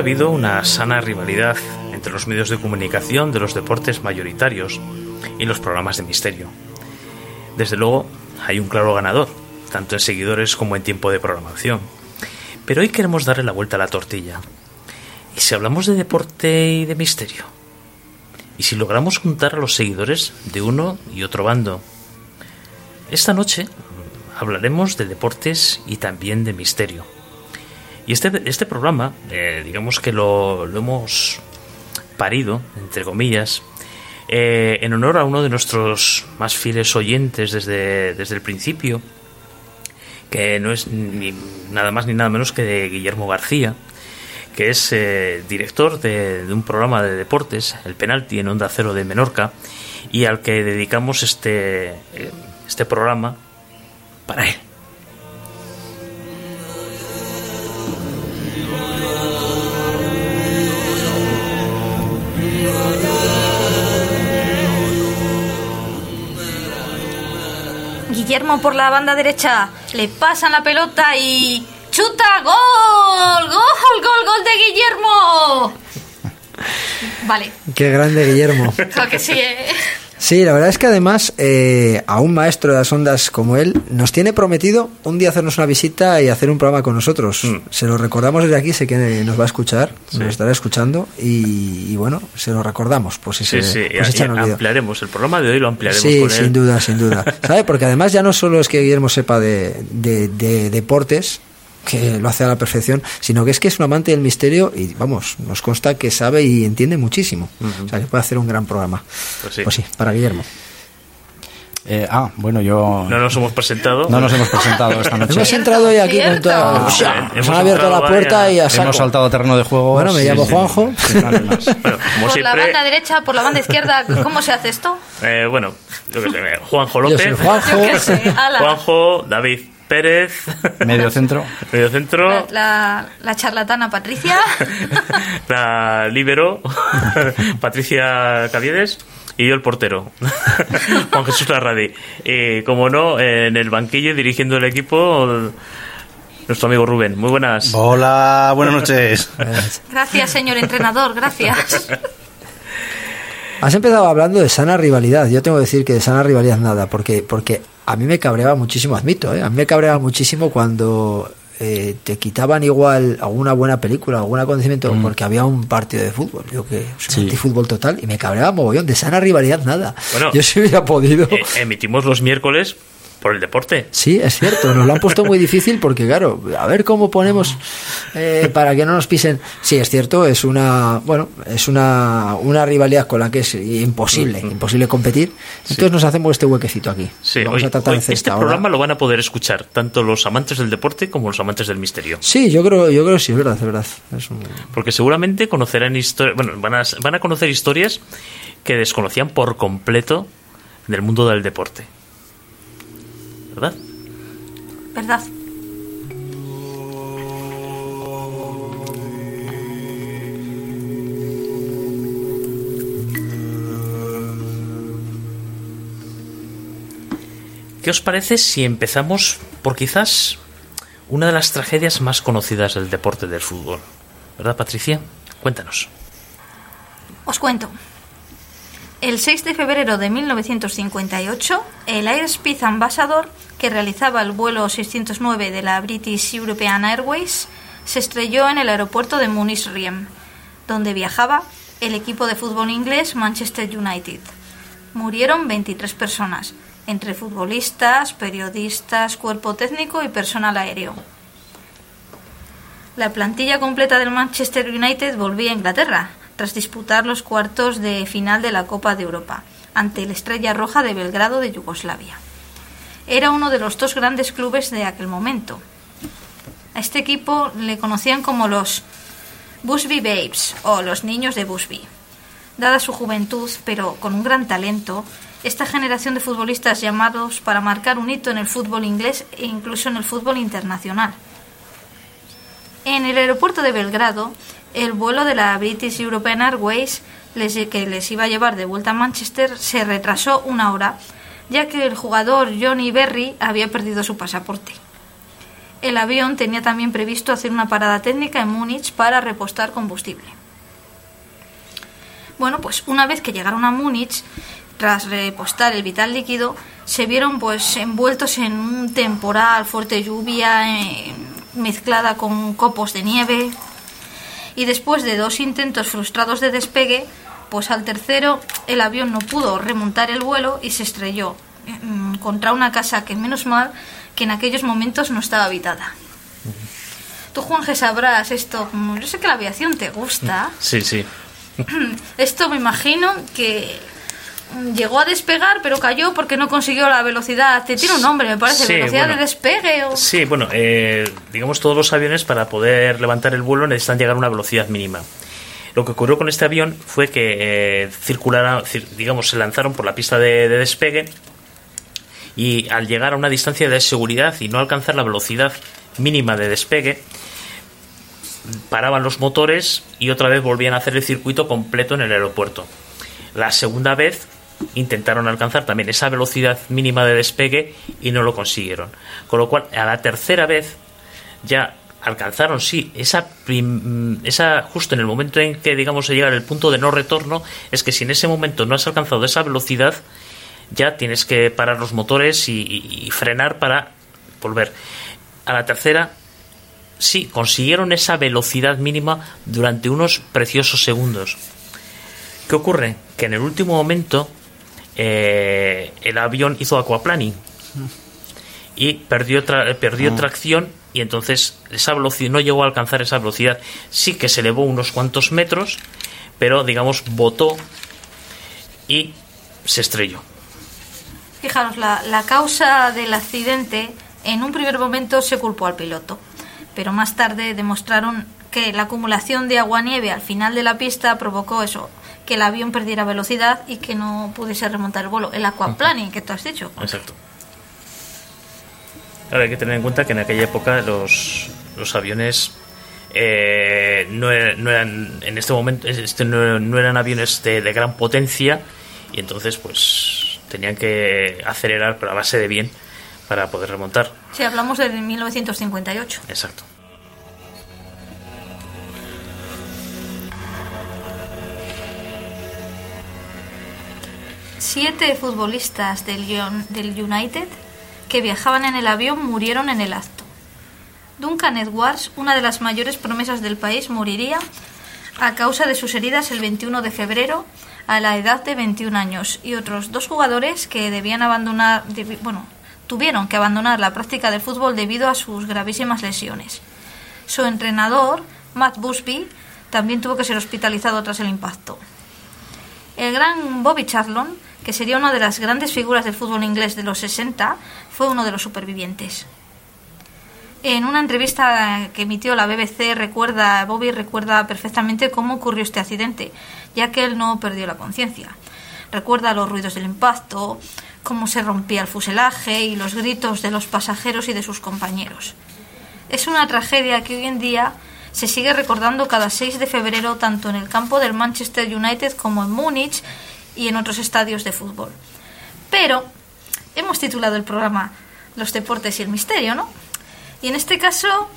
Ha habido una sana rivalidad entre los medios de comunicación de los deportes mayoritarios y los programas de misterio. Desde luego, hay un claro ganador, tanto en seguidores como en tiempo de programación. Pero hoy queremos darle la vuelta a la tortilla. ¿Y si hablamos de deporte y de misterio? ¿Y si logramos juntar a los seguidores de uno y otro bando? Esta noche hablaremos de deportes y también de misterio. Y este, este programa, eh, digamos que lo, lo hemos parido, entre comillas, eh, en honor a uno de nuestros más fieles oyentes desde, desde el principio, que no es ni nada más ni nada menos que de Guillermo García, que es eh, director de, de, un programa de deportes, el Penalti en Onda Cero de Menorca, y al que dedicamos este, este programa para él. Guillermo por la banda derecha, le pasan la pelota y chuta, gol, gol, gol, gol de Guillermo. Vale. Qué grande Guillermo. Que sí. ¿eh? Sí, la verdad es que además eh, a un maestro de las ondas como él nos tiene prometido un día hacernos una visita y hacer un programa con nosotros. Mm. Se lo recordamos desde aquí, sé que nos va a escuchar, sí. nos estará escuchando y, y, bueno, se lo recordamos. Pues si sí, se, sí, pues y, ampliaremos el programa de hoy, lo ampliaremos. Sí, con sin él. duda, sin duda. ¿Sabe? Porque además ya no solo es que Guillermo sepa de, de, de deportes, que lo hace a la perfección, sino que es que es un amante del misterio y vamos, nos consta que sabe y entiende muchísimo. Uh -huh. O sea, que puede hacer un gran programa. Pues sí, pues sí para Guillermo. Eh, ah, bueno, yo. No nos hemos presentado. No nos hemos presentado esta noche. hemos entrado hoy aquí con toda. O sea, nos han abierto la puerta y a saco. Hemos saltado terreno de juego. Bueno, me sí, llamo sí. Juanjo. bueno, como por siempre, la banda derecha, por la banda izquierda, ¿cómo se hace esto? Eh, bueno, yo que sé, Juanjo Yo López. soy Juanjo. Yo qué sé. Juanjo, David Pérez. Medio centro. Medio centro. La, la, la charlatana Patricia. la libero, Patricia Caviedes, y yo el portero, Juan Jesús Larradi. Y como no, en el banquillo dirigiendo el equipo, nuestro amigo Rubén. Muy buenas. Hola, buenas noches. Gracias, señor entrenador, gracias. Has empezado hablando de sana rivalidad. Yo tengo que decir que de sana rivalidad nada, porque, porque a mí me cabreaba muchísimo, admito, ¿eh? a mí me cabreaba muchísimo cuando eh, te quitaban igual alguna buena película, algún acontecimiento, mm. porque había un partido de fútbol. Yo que soy sí. antifútbol total y me cabreaba mogollón. De sana rivalidad nada. Bueno, yo si hubiera podido. Eh, emitimos los miércoles por el deporte. Sí, es cierto, nos lo han puesto muy difícil porque, claro, a ver cómo ponemos eh, para que no nos pisen. Sí, es cierto, es una, bueno, es una, una rivalidad con la que es imposible, uh -huh. imposible competir. Entonces sí. nos hacemos este huequecito aquí. Sí, Vamos hoy, a tratar hoy de este programa lo van a poder escuchar tanto los amantes del deporte como los amantes del misterio. Sí, yo creo, yo creo que sí, es verdad, es verdad. Es un... Porque seguramente conocerán historias, bueno, van a, van a conocer historias que desconocían por completo del mundo del deporte. ¿Verdad? ¿Verdad? ¿Qué os parece si empezamos por quizás una de las tragedias más conocidas del deporte del fútbol? ¿Verdad, Patricia? Cuéntanos. Os cuento. El 6 de febrero de 1958, el Airspeed Ambassador, que realizaba el vuelo 609 de la British European Airways, se estrelló en el aeropuerto de Munich-Riem, donde viajaba el equipo de fútbol inglés Manchester United. Murieron 23 personas, entre futbolistas, periodistas, cuerpo técnico y personal aéreo. La plantilla completa del Manchester United volvía a Inglaterra, tras disputar los cuartos de final de la Copa de Europa, ante el Estrella Roja de Belgrado de Yugoslavia. Era uno de los dos grandes clubes de aquel momento. A este equipo le conocían como los Busby Babes o los niños de Busby. Dada su juventud, pero con un gran talento, esta generación de futbolistas llamados para marcar un hito en el fútbol inglés e incluso en el fútbol internacional. En el aeropuerto de Belgrado, el vuelo de la British European Airways que les iba a llevar de vuelta a Manchester se retrasó una hora, ya que el jugador Johnny Berry había perdido su pasaporte. el avión tenía también previsto hacer una parada técnica en Múnich para repostar combustible. Bueno, pues una vez que llegaron a Múnich, tras repostar el vital líquido, se vieron pues envueltos en un temporal, fuerte lluvia eh, mezclada con copos de nieve. Y después de dos intentos frustrados de despegue, pues al tercero el avión no pudo remontar el vuelo y se estrelló mm, contra una casa que menos mal que en aquellos momentos no estaba habitada. Tú, Juan, que sabrás esto, como yo sé que la aviación te gusta, Sí, sí. esto me imagino que mm, llegó a despegar pero cayó porque no consiguió la velocidad. Te tiene un nombre, me parece, Sí, velocidad bueno. de despegue o... Sí, bueno, eh, digamos todos los aviones para poder levantar el vuelo necesitan llegar a una velocidad mínima. Lo que ocurrió con este avión fue que eh, circulara- cir- digamos, se lanzaron por la pista de, de despegue y al llegar a una distancia de seguridad y no alcanzar la velocidad mínima de despegue, paraban los motores y otra vez volvían a hacer el circuito completo en el aeropuerto. La segunda vez intentaron alcanzar también esa velocidad mínima de despegue y no lo consiguieron. Con lo cual, a la tercera vez ya alcanzaron, sí, esa, esa justo en el momento en que, digamos, se llega al punto de no retorno, es que si en ese momento no has alcanzado esa velocidad, ya tienes que parar los motores y, y- y frenar para volver. A la tercera, sí, consiguieron esa velocidad mínima durante unos preciosos segundos. ¿Qué ocurre? Que en el último momento eh, el avión hizo aquaplaning y perdió, tra- perdió tracción y entonces esa velocidad no llegó a alcanzar esa velocidad. Sí que se elevó unos cuantos metros, pero digamos botó y se estrelló. Fijaros, la, la causa del accidente en un primer momento se culpó al piloto, pero más tarde demostraron que la acumulación de agua-nieve al final de la pista provocó eso, que el avión perdiera velocidad y que no pudiese remontar el vuelo. El aquaplaning que tú has dicho. Exacto. Ahora hay que tener en cuenta que en aquella época los, los aviones eh, no, no eran, en este momento, este no, no eran aviones de, de gran potencia y entonces pues tenían que acelerar pero a base de bien para poder remontar. Si hablamos de 1958. Exacto. Siete futbolistas del, del United que viajaban en el avión murieron en el acto. Duncan Edwards, una de las mayores promesas del país, moriría a causa de sus heridas el 21 de febrero a la edad de 21 años y otros dos jugadores que debían abandonar, bueno, tuvieron que abandonar la práctica del fútbol debido a sus gravísimas lesiones. Su entrenador, Matt Busby, también tuvo que ser hospitalizado tras el impacto. El gran Bobby Charlton, que sería una de las grandes figuras del fútbol inglés de los 60, fue uno de los supervivientes. En una entrevista que emitió la BBC, recuerda, Bobby recuerda perfectamente cómo ocurrió este accidente, ya que él no perdió la conciencia. Recuerda los ruidos del impacto, cómo se rompía el fuselaje y los gritos de los pasajeros y de sus compañeros. Es una tragedia que hoy en día se sigue recordando cada 6 de febrero tanto en el campo del Manchester United como en Múnich y en otros estadios de fútbol. Pero hemos titulado el programa Los deportes y el misterio, ¿no? Y en este caso,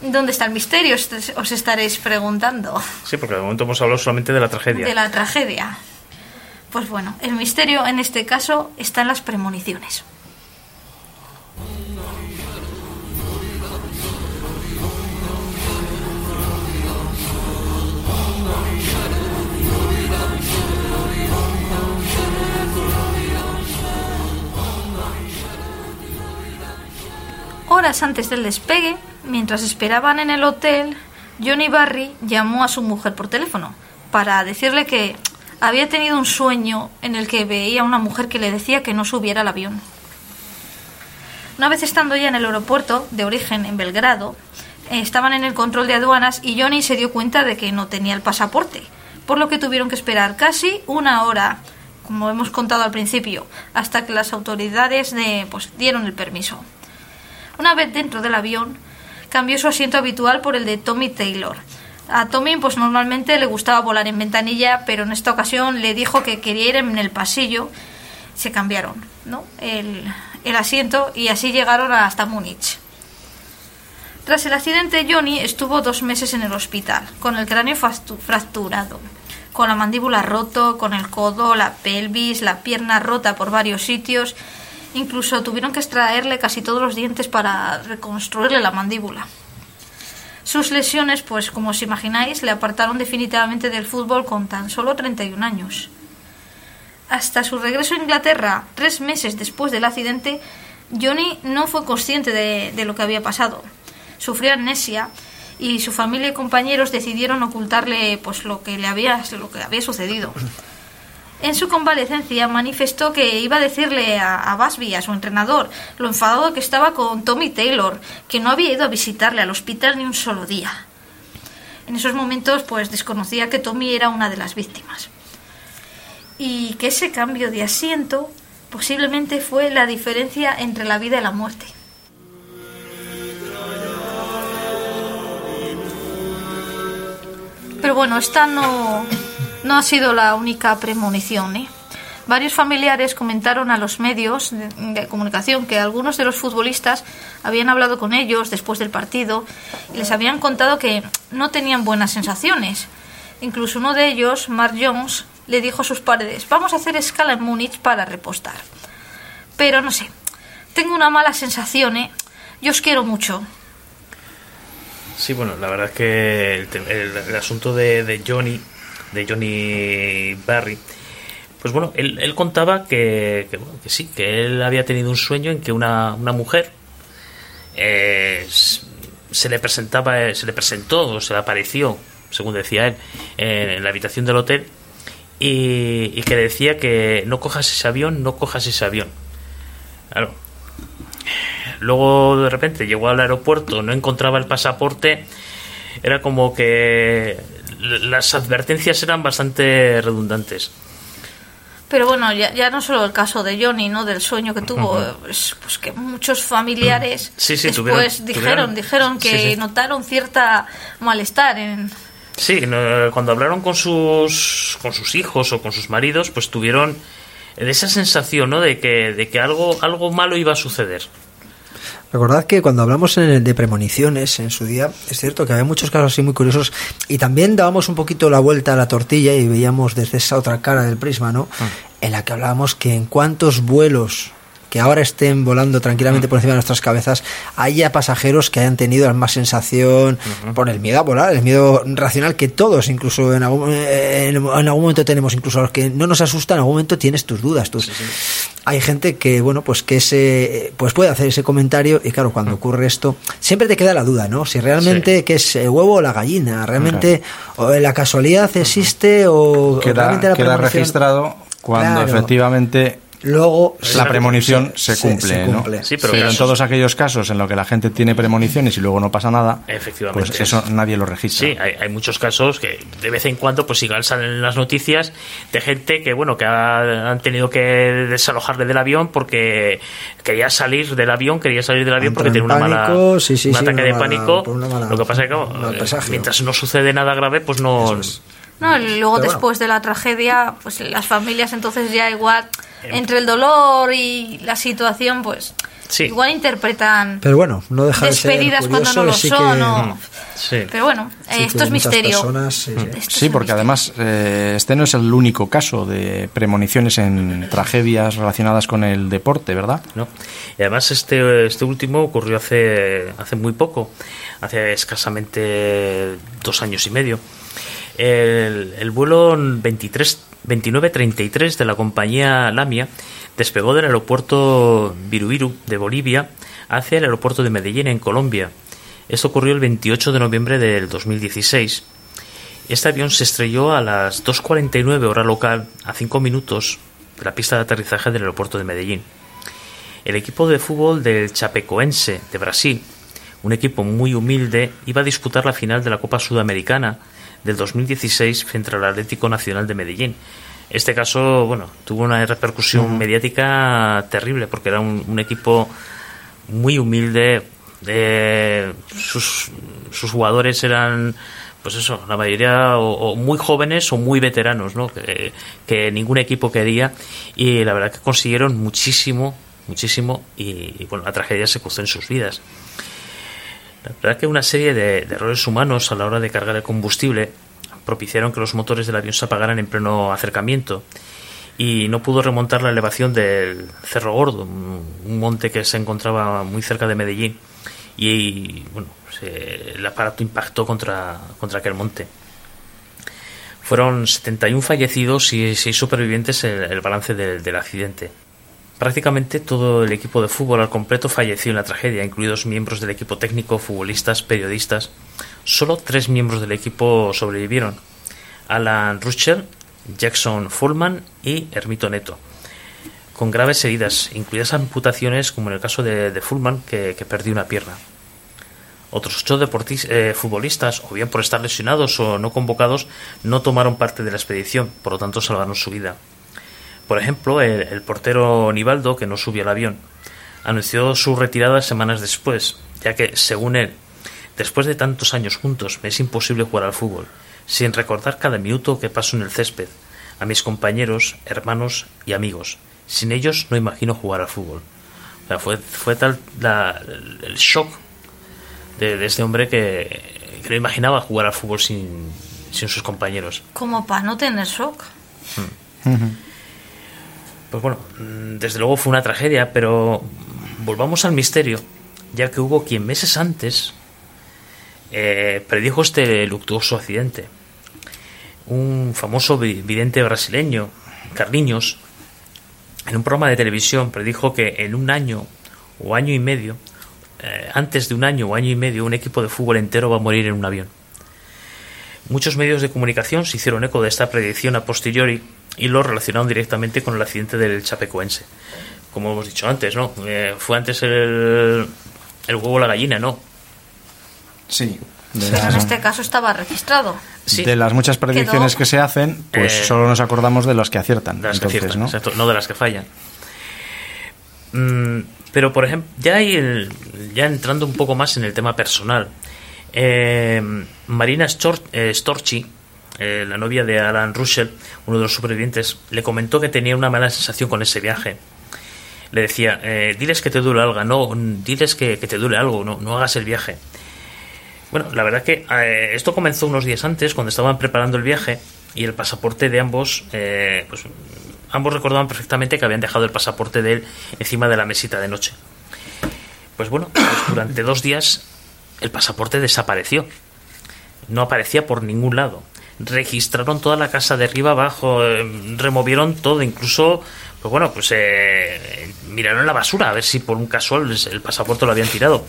¿dónde está el misterio? Os- estaréis preguntando. Sí, porque de momento hemos hablado solamente de la tragedia. De la tragedia. Pues bueno, el misterio en este caso está en las premoniciones. Horas antes del despegue, mientras esperaban en el hotel, Johnny Barry llamó a su mujer por teléfono para decirle que había tenido un sueño en el que veía a una mujer que le decía que no subiera al avión. Una vez estando ya en el aeropuerto de origen en Belgrado, eh, estaban en el control de aduanas y Johnny se dio cuenta de que no tenía el pasaporte, por lo que tuvieron que esperar casi una hora, como hemos contado al principio, hasta que las autoridades de, pues, dieron el permiso. Una vez dentro del avión, cambió su asiento habitual por el de Tommy Taylor. A Tommy, pues normalmente le gustaba volar en ventanilla, pero en esta ocasión le dijo que quería ir en el pasillo. Se cambiaron, ¿no? El, el asiento y así llegaron hasta Múnich. Tras el accidente, Johnny estuvo dos meses en el hospital, con el cráneo fracturado, con la mandíbula roto, con el codo, la pelvis, la pierna rota por varios sitios. Incluso tuvieron que extraerle casi todos los dientes para reconstruirle la mandíbula. Sus lesiones, pues como os imagináis, le apartaron definitivamente del fútbol con tan solo 31 años. Hasta su regreso a Inglaterra, tres meses después del accidente, Johnny no fue consciente de, de lo que había pasado. Sufrió amnesia y su familia y compañeros decidieron ocultarle pues lo que le había lo que había sucedido. En su convalecencia manifestó que iba a decirle a, a a su entrenador, lo enfadado que estaba con Tommy Taylor, que no había ido a visitarle al hospital ni un solo día. En esos momentos, pues desconocía que Tommy era una de las víctimas. Y que ese cambio de asiento posiblemente fue la diferencia entre la vida y la muerte. Pero bueno, esta no, no ha sido la única premonición. ¿eh? Varios familiares comentaron a los medios de, comunicación que algunos de los futbolistas habían hablado con ellos después del partido y les habían contado que no tenían buenas sensaciones. Incluso uno de ellos, Mark Jones, le dijo a sus padres, vamos a hacer escala en Múnich para repostar. Pero no sé, tengo una mala sensación, ¿eh? Yo os quiero mucho. Sí, bueno, la verdad es que el, asunto de Johnny, de Johnny Barry, pues bueno, él, contaba que, bueno, que sí, que él había tenido un sueño en que una, una mujer eh, se le presentaba, eh, se le presentó o se le apareció, según decía él, en, la habitación del hotel y, que decía que no cojas ese avión, no cojas ese avión. Luego de repente llegó al aeropuerto, no encontraba el pasaporte, era como que las advertencias eran bastante redundantes. Pero bueno, ya, ya no solo el caso de Johnny, ¿no? Del sueño que tuvo, pues, pues que muchos familiares Sí, sí, después tuvieron- dijeron, tuvieron- dijeron que sí, notaron cierta malestar en... Sí, cuando hablaron con sus con sus hijos o con sus maridos, pues tuvieron esa sensación, ¿no? De que de que algo algo malo iba a suceder. Recordad que cuando hablamos en- de premoniciones en su día, es cierto que había muchos casos así muy curiosos y también dábamos un poquito la vuelta a la tortilla y veíamos desde esa otra cara del prisma, ¿no? En la que hablábamos que en cuántos vuelos que ahora estén volando tranquilamente por encima de nuestras cabezas, haya pasajeros que hayan tenido la más sensación por el miedo a volar, el miedo racional que todos, incluso en algún, en, en algún momento tenemos, incluso a los que no nos asustan, en algún momento tienes tus dudas, tus, hay gente que bueno pues que ese pues puede hacer ese comentario y claro cuando ocurre esto siempre te queda la duda no si realmente Sí. que es el huevo o la gallina realmente o la casualidad existe o, o Queda, realmente la queda registrado cuando Claro. efectivamente luego la se- premonición se, se- cumple, se ¿no? cumple. Sí, pero en casos- todos aquellos casos en los que la gente tiene premoniciones y luego no pasa nada, Efectivamente. pues eso nadie lo registra. Sí, hay, hay muchos casos que de vez en cuando pues igual salen en las noticias de gente que bueno que ha- han tenido que desalojarle del avión porque quería salir del avión, quería salir del avión porque tiene en una mala pánico, sí, sí, un sí, ataque una de mala- pánico. mala- Lo que pasa es que eh, mientras no sucede nada grave pues no es. No, y luego Pero bueno. después de la tragedia, pues las familias entonces ya igual. Entre el dolor y la situación, pues Sí. igual interpretan pero bueno no deja de ser despedidas cuando no lo sí son. que- o- Sí. Pero bueno, sí eh, esto es misterio. personas, sí, sí. Esto es Sí, un porque misterio. además eh, este no es el único caso de premoniciones en tragedias relacionadas con el deporte, ¿verdad? ¿no? Y además este, este último ocurrió hace, hace muy poco, hace escasamente dos años y medio. El, el vuelo 23, 2933 de la compañía Lamia despegó del aeropuerto Virubiru de Bolivia hacia el aeropuerto de Medellín en Colombia. Esto ocurrió el 28 de noviembre del 2016. Este avión se estrelló a las 2.49 hora local, a 5 minutos de la pista de aterrizaje del aeropuerto de Medellín. El equipo de fútbol del Chapecoense de Brasil, un equipo muy humilde, iba a disputar la final de la Copa Sudamericana del 2016 frente al Atlético Nacional de Medellín. Este caso, bueno, tuvo una repercusión mediática terrible porque era un, un equipo muy humilde. eh, sus, sus jugadores eran, pues eso, la mayoría o, o muy jóvenes o muy veteranos, ¿no? Que, que ningún equipo quería y la verdad que consiguieron muchísimo, muchísimo y, y, bueno, la tragedia se cruzó en sus vidas. La verdad que una serie de, de errores humanos a la hora de cargar el combustible propiciaron que los motores del avión se apagaran en pleno acercamiento y no pudo remontar la elevación del Cerro Gordo, un monte que se encontraba muy cerca de Medellín y bueno, se- el aparato impactó contra, contra aquel monte. Fueron 71 fallecidos y 6 supervivientes el balance del, del accidente. Prácticamente todo el equipo de fútbol al completo falleció en la tragedia, incluidos miembros del equipo técnico, futbolistas, periodistas. Solo tres miembros del equipo sobrevivieron. Alan Ruschel, Jackson Fullman y Hermito Neto. Con graves heridas, incluidas amputaciones, como en el caso de, Fullman, que, perdió una pierna. Otros ocho eh, futbolistas, o bien por estar lesionados o no convocados, no tomaron parte de la expedición, por lo tanto salvaron su vida. Por ejemplo, el, el portero Nivaldo, que no subió al avión, anunció su retirada semanas después, ya que, según él, después de tantos años juntos, me es imposible jugar al fútbol, sin recordar cada minuto que paso en el césped, a mis compañeros, hermanos y amigos. Sin ellos no imagino jugar al fútbol. O sea, fue, fue tal la- el shock de, de este hombre que, que no imaginaba jugar al fútbol sin, sin sus compañeros. Como para no tener shock. Pues bueno, mm, desde luego fue una tragedia, pero volvamos al misterio, ya que hubo quien meses antes eh, predijo este luctuoso accidente. Un famoso vi- vidente brasileño, Carliños, en un programa de televisión predijo que en un año o año y medio, eh, antes de un año o año y medio, un equipo de fútbol entero va a morir en un avión. Muchos medios de comunicación se hicieron eco de esta predicción a posteriori y lo relacionaron directamente con el accidente del Chapecoense. Como hemos dicho antes, ¿no? Eh, fue antes el, el huevo o la gallina, ¿no? Sí. De, Pero en las, este caso estaba registrado. Sí, de las muchas predicciones Quedó- que se hacen, pues Eh, solo nos acordamos de las que aciertan. de las que aciertan, ¿no? exacto, no de las que fallan. Mm, pero, por ejemplo, ya, hay el- ya entrando un poco más en el tema personal, eh, Marina Stor- eh, Storchi, eh, la novia de Alan Russell, uno de los supervivientes, le comentó que tenía una mala sensación con ese viaje. Le decía, eh, diles que te duele algo, no, diles que, te duele algo, no, no hagas el viaje. Bueno, la verdad que eh, esto comenzó unos días antes, cuando estaban preparando el viaje, y el pasaporte de ambos, eh, pues ambos recordaban perfectamente que habían dejado el pasaporte de él encima de la mesita de noche. Pues bueno, pues durante dos días el pasaporte desapareció. No aparecía por ningún lado. Registraron toda la casa de arriba abajo, eh, removieron todo, incluso, pues bueno, pues eh, miraron la basura a ver si por un casual el pasaporte lo habían tirado.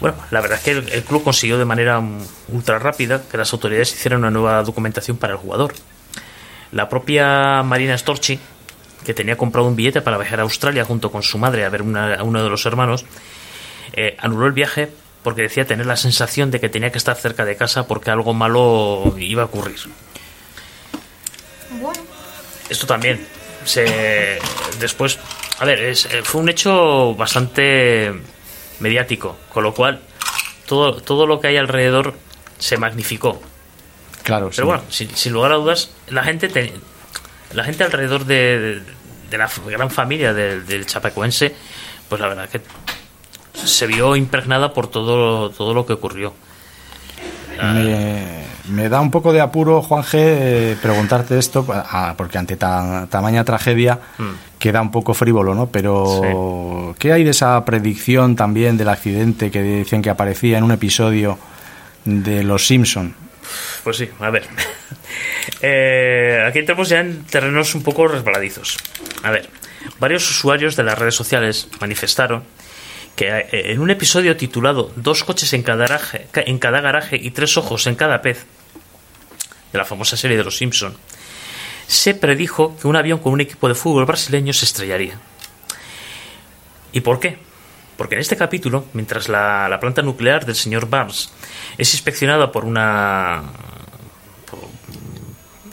Bueno, la verdad es que el, club consiguió de manera ultra rápida que las autoridades hicieran una nueva documentación para el jugador. La propia Marina Storchi, que tenía comprado un billete para viajar a Australia junto con su madre a ver una- a uno de los hermanos, eh, anuló el viaje porque decía tener la sensación de que tenía que estar cerca de casa porque algo malo iba a ocurrir. Bueno, Esto también se después, a ver, es- eh, fue un hecho bastante mediático, con lo cual todo todo lo que hay alrededor se magnificó. Claro, Pero sí. bueno, sin, sin lugar a dudas, la gente te- la gente alrededor de, de- de la gran familia del, del chapecoense, pues la verdad que se vio impregnada por todo todo lo que ocurrió. Me, me da un poco de apuro, Juan G, eh, preguntarte esto, ah, porque ante ta- tamaña tragedia Mm. queda un poco frívolo, ¿no? Pero, ¿qué hay de esa predicción también del accidente que dicen que aparecía en un episodio de Los Simpson? Pues sí, a ver. Eh, aquí entramos ya en terrenos un poco resbaladizos. A ver, varios usuarios de las redes sociales manifestaron que eh, en un episodio titulado Dos coches en cada, garaje, en cada garaje y tres ojos en cada pez, de la famosa serie de Los Simpson, se predijo que un avión con un equipo de fútbol brasileño se estrellaría. ¿Y por qué? Porque en este capítulo, mientras la, la planta nuclear del señor Barnes es inspeccionada por una por,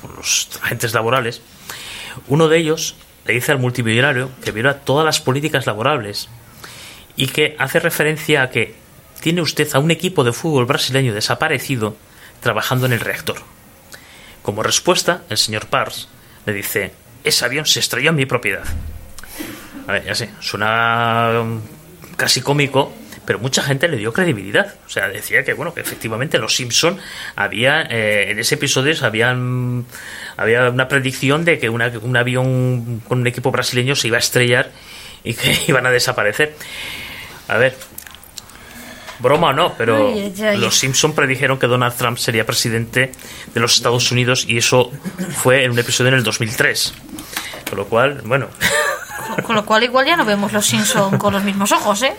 por los agentes laborales, uno de ellos le dice al multimillonario que viola todas las políticas laborables y que hace referencia a que tiene usted a un equipo de fútbol brasileño desaparecido trabajando en el reactor. Como respuesta, el señor Pars le dice, ese avión se estrelló en mi propiedad. A ver, ya sé, suena um, casi cómico, pero mucha gente le dio credibilidad. O sea, decía que, bueno, que efectivamente los Simpson había, eh, en ese episodio habían, había una predicción de que una, un avión con un equipo brasileño se iba a estrellar y que iban a desaparecer. A ver, broma o no, pero los Simpson predijeron que Donald Trump sería presidente de los Estados Unidos y eso fue en un episodio en el 2003. Con lo cual, bueno. Con, lo cual igual ya no vemos los Simpson con los mismos ojos, ¿eh?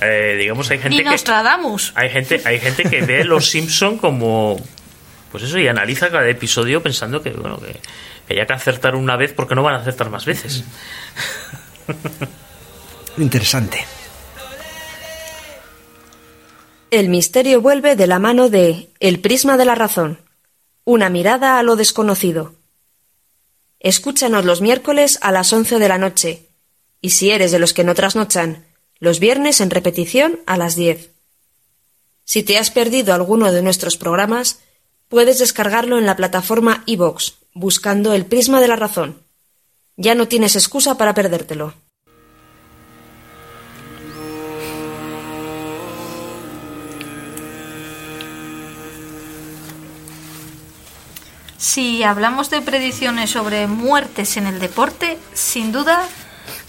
eh digamos hay gente Ni Nostradamus. hay gente hay gente que ve los Simpson como pues eso y analiza cada episodio pensando que bueno que, que haya que acertar una vez porque no van a acertar más veces. Interesante. El misterio vuelve de la mano de El prisma de la razón. Una mirada a lo desconocido. Escúchanos los miércoles a las once de la noche. Y si eres de los que no trasnochan, los viernes en repetición a las diez. Si te has perdido alguno de nuestros programas, puedes descargarlo en la plataforma iVox, buscando el prisma de la razón. Ya no tienes excusa para perdértelo. Si hablamos de predicciones sobre muertes en el deporte, sin duda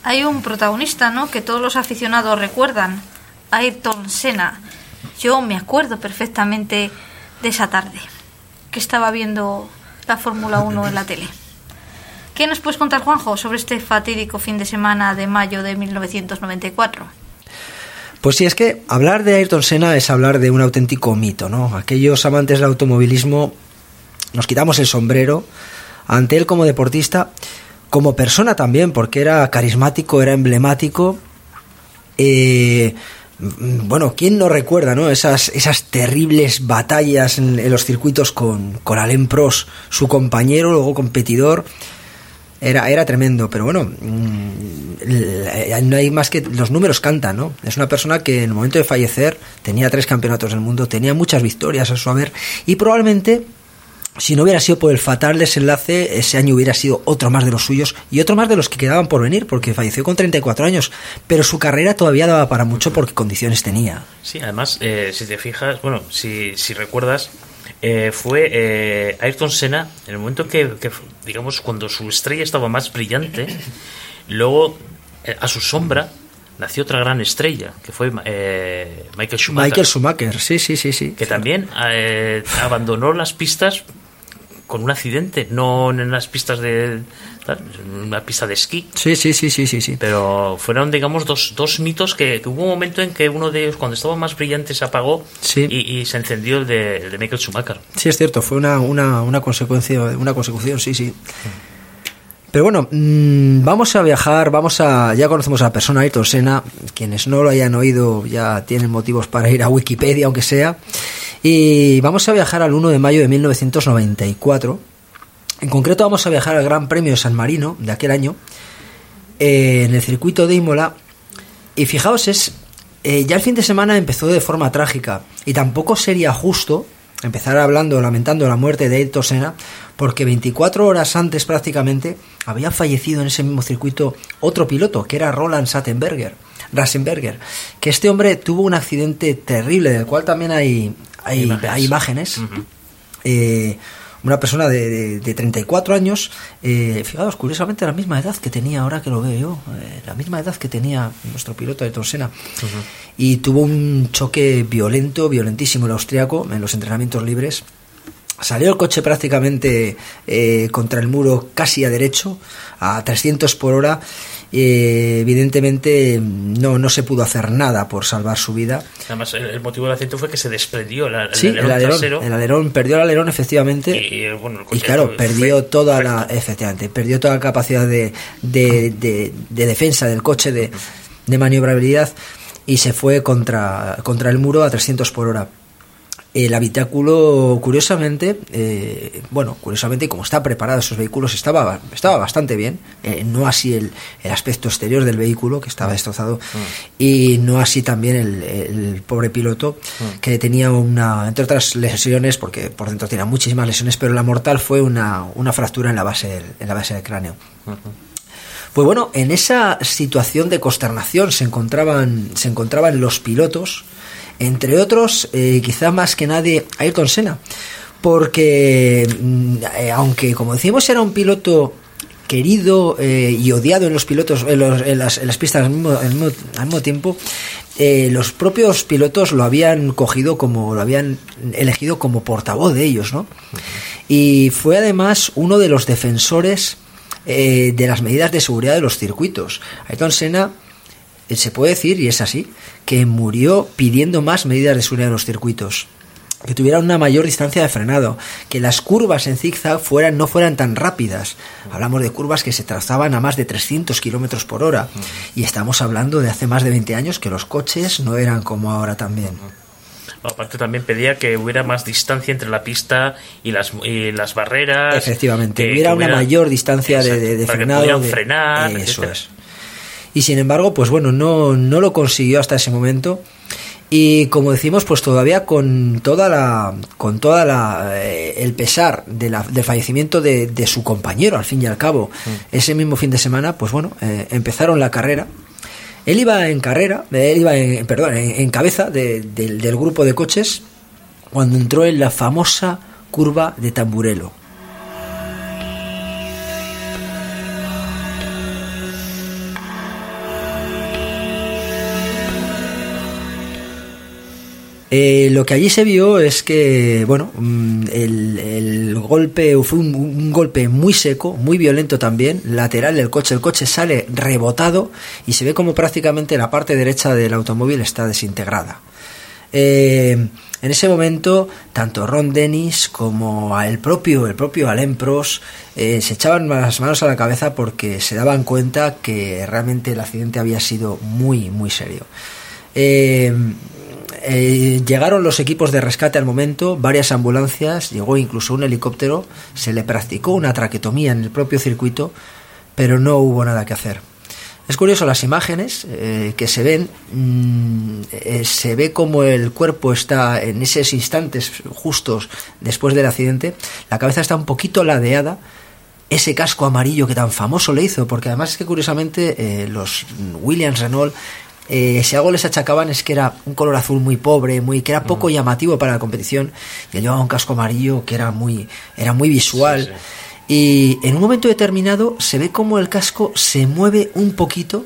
hay un protagonista, ¿no? Que todos los aficionados recuerdan, Ayrton Senna. Yo me acuerdo perfectamente de esa tarde, que estaba viendo la Fórmula 1 en la tele. ¿Qué nos puedes contar, Juanjo, sobre este fatídico fin de semana de mayo de 1994? Pues sí, es que hablar de Ayrton Senna es hablar de un auténtico mito, ¿no? Aquellos amantes del automovilismo nos quitamos el sombrero ante él como deportista, como persona también, porque era carismático, era emblemático. Eh, bueno, ¿quién no recuerda ¿no? Esas, esas terribles batallas en, los circuitos con, con Alain Prost, su compañero, luego competidor? Era, era tremendo, pero bueno, mm, no hay más que los números cantan, ¿no? Es una persona que en el momento de fallecer tenía tres campeonatos del mundo, tenía muchas victorias a su haber y probablemente si no hubiera sido por el fatal desenlace, ese año hubiera sido otro más de los suyos y otro más de los que quedaban por venir, porque falleció con 34 años, pero su carrera todavía daba para mucho porque condiciones tenía. Sí, además, eh, si te fijas, bueno, si, si recuerdas, eh, fue eh, Ayrton Senna, en el momento que, que, digamos, cuando su estrella estaba más brillante, luego a su sombra nació otra gran estrella, que fue Michael Schumacher. Michael Schumacher, sí, sí, sí, sí. Que también abandonó las pistas con un accidente, no en las pistas de una pista de esquí. Sí, sí, sí, sí, sí, sí. Pero fueron, digamos, dos, dos mitos que, hubo un momento en que uno de ellos, cuando estaba más brillante, se apagó y, se encendió el de, de, Michael Schumacher. Sí, es cierto, fue una, una, una consecuencia, una consecución, sí, sí. Pero bueno, mm, vamos a viajar, vamos a. Ya conocemos a la persona Ayrton Senna. Quienes no lo hayan oído ya tienen motivos para ir a Wikipedia, aunque sea. Y vamos a viajar al 1 de mayo de 1994. En concreto vamos a viajar al Gran Premio de San Marino de aquel año, eh, en el circuito de Imola. Y fijaos, es eh, ya el fin de semana empezó de forma trágica y tampoco sería justo empezar hablando, lamentando la muerte de Ayrton Senna, porque 24 horas antes prácticamente había fallecido en ese mismo circuito otro piloto, que era Roland Sattenberger. Rasenberger, que este hombre tuvo un accidente terrible, del cual también hay, hay, imágenes. Eh, una persona de, de, 34 años, eh, fijaos, curiosamente la misma edad que tenía ahora que lo veo yo, eh, la misma edad que tenía nuestro piloto de Torsena. Y tuvo un choque violento, violentísimo el austriaco en los entrenamientos libres. Salió el coche prácticamente eh, contra el muro casi a derecho, a 300 por hora, eh, evidentemente no, no se pudo hacer nada por salvar su vida. Además, el, motivo del accidente fue que se desprendió el, el, sí, alerón, el alerón, perdió el alerón efectivamente. Y, claro, perdió toda la efectivamente, perdió toda la capacidad de, de, de, de defensa del coche, de, de maniobrabilidad y se fue contra, contra el muro a 300 por hora el habitáculo, curiosamente, eh, bueno, curiosamente, como está preparado esos vehículos, estaba, estaba bastante bien. Eh, no así el, el, aspecto exterior del vehículo, que estaba destrozado, mm. y no así también el, el pobre piloto, mm. que tenía una, entre otras lesiones, porque por dentro tenía muchísimas lesiones, pero la mortal fue una, una fractura en la base del, en la base del cráneo. Pues bueno, en esa situación de consternación se encontraban, se encontraban los pilotos, entre otros, eh, quizá más que nadie, Ayrton Senna, porque mm, eh, aunque como decimos era un piloto querido eh, y odiado en los pilotos en, las, pistas al mismo, tiempo los propios pilotos lo habían cogido como lo habían elegido como portavoz de ellos no y fue además uno de los defensores de las medidas de seguridad de los circuitos. Ayrton Senna se puede decir y es así que murió pidiendo más medidas de seguridad en los circuitos que tuvieran una mayor distancia de frenado, que las curvas en zigzag fueran, no fueran tan rápidas. Hablamos de curvas que se trazaban a más de 300 kilómetros por hora. Y estamos hablando de hace más de 20 años que los coches no eran como ahora también. Aparte también pedía que hubiera más distancia entre la pista y las, las barreras. Efectivamente, que, hubiera una mayor distancia de, de, frenado. frenar. Eso es y sin embargo, pues bueno, no, no lo consiguió hasta ese momento. Y como decimos, pues todavía con toda la, con toda la, eh, el pesar de la, del fallecimiento de, de, su compañero, al fin y al cabo, mm. ese mismo fin de semana, pues bueno, eh, empezaron la carrera. Él iba en carrera, él iba en, perdón, en, cabeza del grupo de coches cuando entró en la famosa curva de Tamburelo. Eh, lo que allí se vio es que, bueno, mm, el, golpe fue un, golpe muy seco, muy violento también, lateral del coche. El coche sale rebotado y se ve como prácticamente la parte derecha del automóvil está desintegrada. Eh, en ese momento, tanto Ron Dennis como el propio, el propio Alain Prost eh, se echaban las manos a la cabeza porque se daban cuenta que realmente el accidente había sido muy, muy serio. Llegaron los equipos de rescate al momento, varias ambulancias, llegó incluso un helicóptero, se le practicó una traquetomía en el propio circuito, pero no hubo nada que hacer. Es curioso, las imágenes eh, que se ven, mm, eh, se ve como el cuerpo está en esos instantes justos después del accidente, la cabeza está un poquito ladeada, ese casco amarillo que tan famoso le hizo, porque además es que curiosamente los Williams Renault eh, si algo les achacaban es que era un color azul muy pobre, muy que era poco mm. llamativo para la competición. Y él llevaba un casco amarillo que era muy, era muy visual. Y en un momento determinado se ve como el casco se mueve un poquito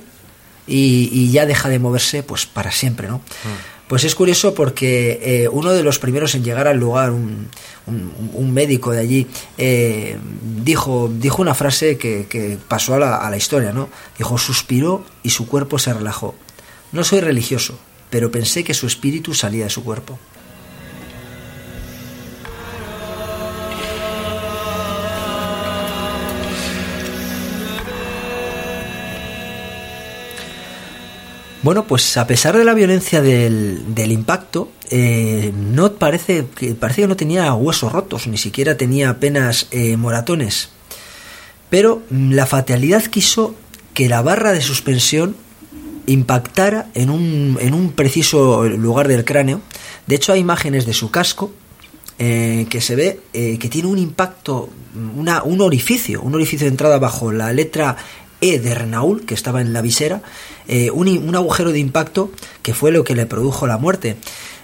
y, ya deja de moverse pues para siempre, ¿no? Mm. Pues es curioso porque eh, uno de los primeros en llegar al lugar, un, un, médico de allí, eh, dijo, dijo una frase que, que pasó a la, a la, historia, ¿no? Dijo, suspiró y su cuerpo se relajó. No soy religioso, pero pensé que su espíritu salía de su cuerpo. Bueno, pues a pesar de la violencia del, impacto, eh, no parece que, que no tenía huesos rotos, ni siquiera tenía apenas eh, moratones. Pero mm, la fatalidad quiso que la barra de suspensión impactara en un, en un preciso lugar del cráneo. De hecho, hay imágenes de su casco eh, que se ve eh, que tiene un impacto, una, un orificio, un orificio de entrada bajo la letra E de Renault, que estaba en la visera, eh, un, un, agujero de impacto que fue lo que le produjo la muerte.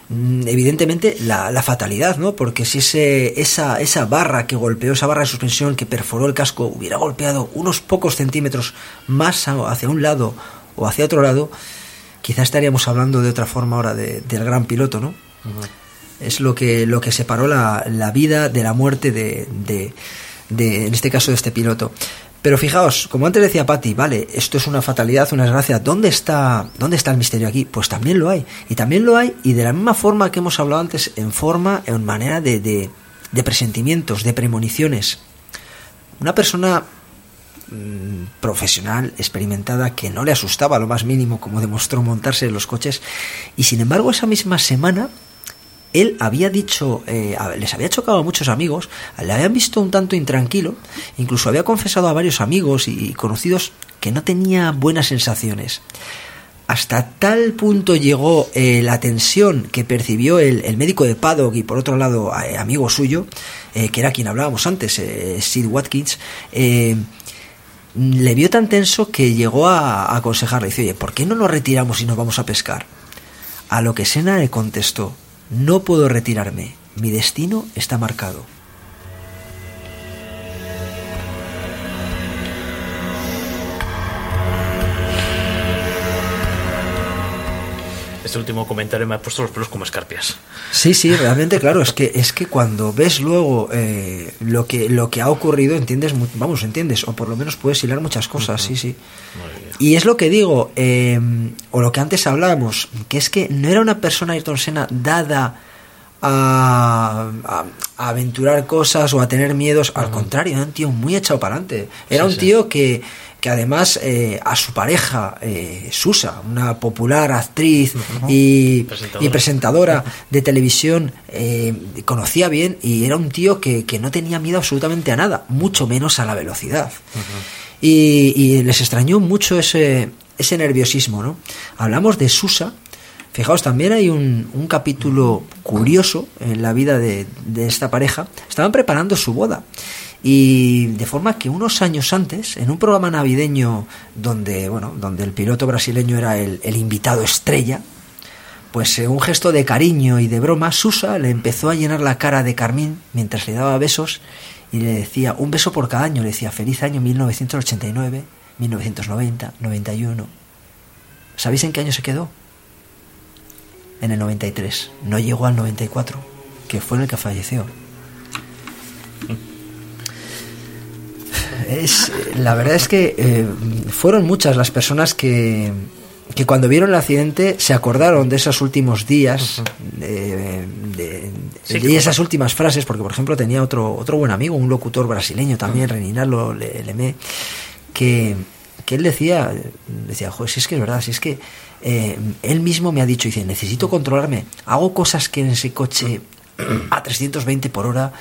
Mm, evidentemente la, la fatalidad, ¿no? Porque si ese, esa, esa barra que golpeó, esa barra de suspensión que perforó el casco, hubiera golpeado unos pocos centímetros más hacia un lado o hacia otro lado, quizás estaríamos hablando de otra forma ahora del gran piloto, ¿no? Es lo que, lo que separó la, la vida de la muerte de, de, en este caso, de este piloto. Pero fijaos, como antes decía Patti, vale, esto es una fatalidad, una desgracia. ¿Dónde está, ¿Dónde está el misterio aquí? Pues también lo hay. Y también lo hay, y de la misma forma que hemos hablado antes, en forma, en manera de, de, de presentimientos, de premoniciones. Una persona Mm, profesional, experimentada, que no le asustaba lo más mínimo, como demostró montarse en los coches. Y sin embargo, esa misma semana, él había dicho, eh, les había chocado a muchos amigos, le habían visto un tanto intranquilo, incluso había confesado a varios amigos y conocidos que no tenía buenas sensaciones. Hasta tal punto llegó eh, la tensión que percibió el, médico de Paddock y por otro lado eh, amigo suyo, que era quien hablábamos antes, Sid Watkins, le vio tan tenso que llegó a, aconsejarle. Dice, oye, ¿por qué no nos retiramos y nos vamos a pescar? A lo que Sena le contestó, no puedo retirarme, mi destino está marcado. Este último comentario me ha puesto los pelos como escarpias. Sí, sí, realmente, claro, es que es que cuando ves luego eh, lo que lo que ha ocurrido, entiendes, vamos, entiendes, o por lo menos puedes hilar muchas cosas, sí, sí. Y es lo que digo, eh, o lo que antes hablábamos, que es que no era una persona Ayrton Senna dada a, a- a aventurar cosas o a tener miedos, al contrario, era un tío muy echado para adelante. Era Sí, un sí. tío que, que además eh, a su pareja, eh, Susa, una popular actriz y, Presentadora. y presentadora de televisión, eh, conocía bien y era un tío que, que no tenía miedo absolutamente a nada, mucho menos a la velocidad. y, y les extrañó mucho ese, ese nerviosismo, ¿no? Hablamos de Susa. Fijaos, también hay un, un capítulo curioso en la vida de, de esta pareja. Estaban preparando su boda. Y de forma que unos años antes, en un programa navideño donde, bueno, donde el piloto brasileño era el, invitado estrella, pues eh, un gesto de cariño y de broma, Susa le empezó a llenar la cara de Carmín mientras le daba besos y le decía, un beso por cada año, le decía, feliz año 1989, 1990, 91. ¿Sabéis en qué año se quedó? En el 93. No llegó al 94, que fue en el que falleció. Es, la verdad es que eh, fueron muchas las personas que, que cuando vieron el accidente se acordaron de esos últimos días, de, de- Sí, de que esas últimas frases, porque por ejemplo tenía otro, otro buen amigo, un locutor brasileño también, Reninaldo Le- Lemé, que, que él decía, decía, joder, si es que es verdad, si es que eh, él mismo me ha dicho, dice, necesito controlarme, hago cosas que en ese coche a 320 por hora,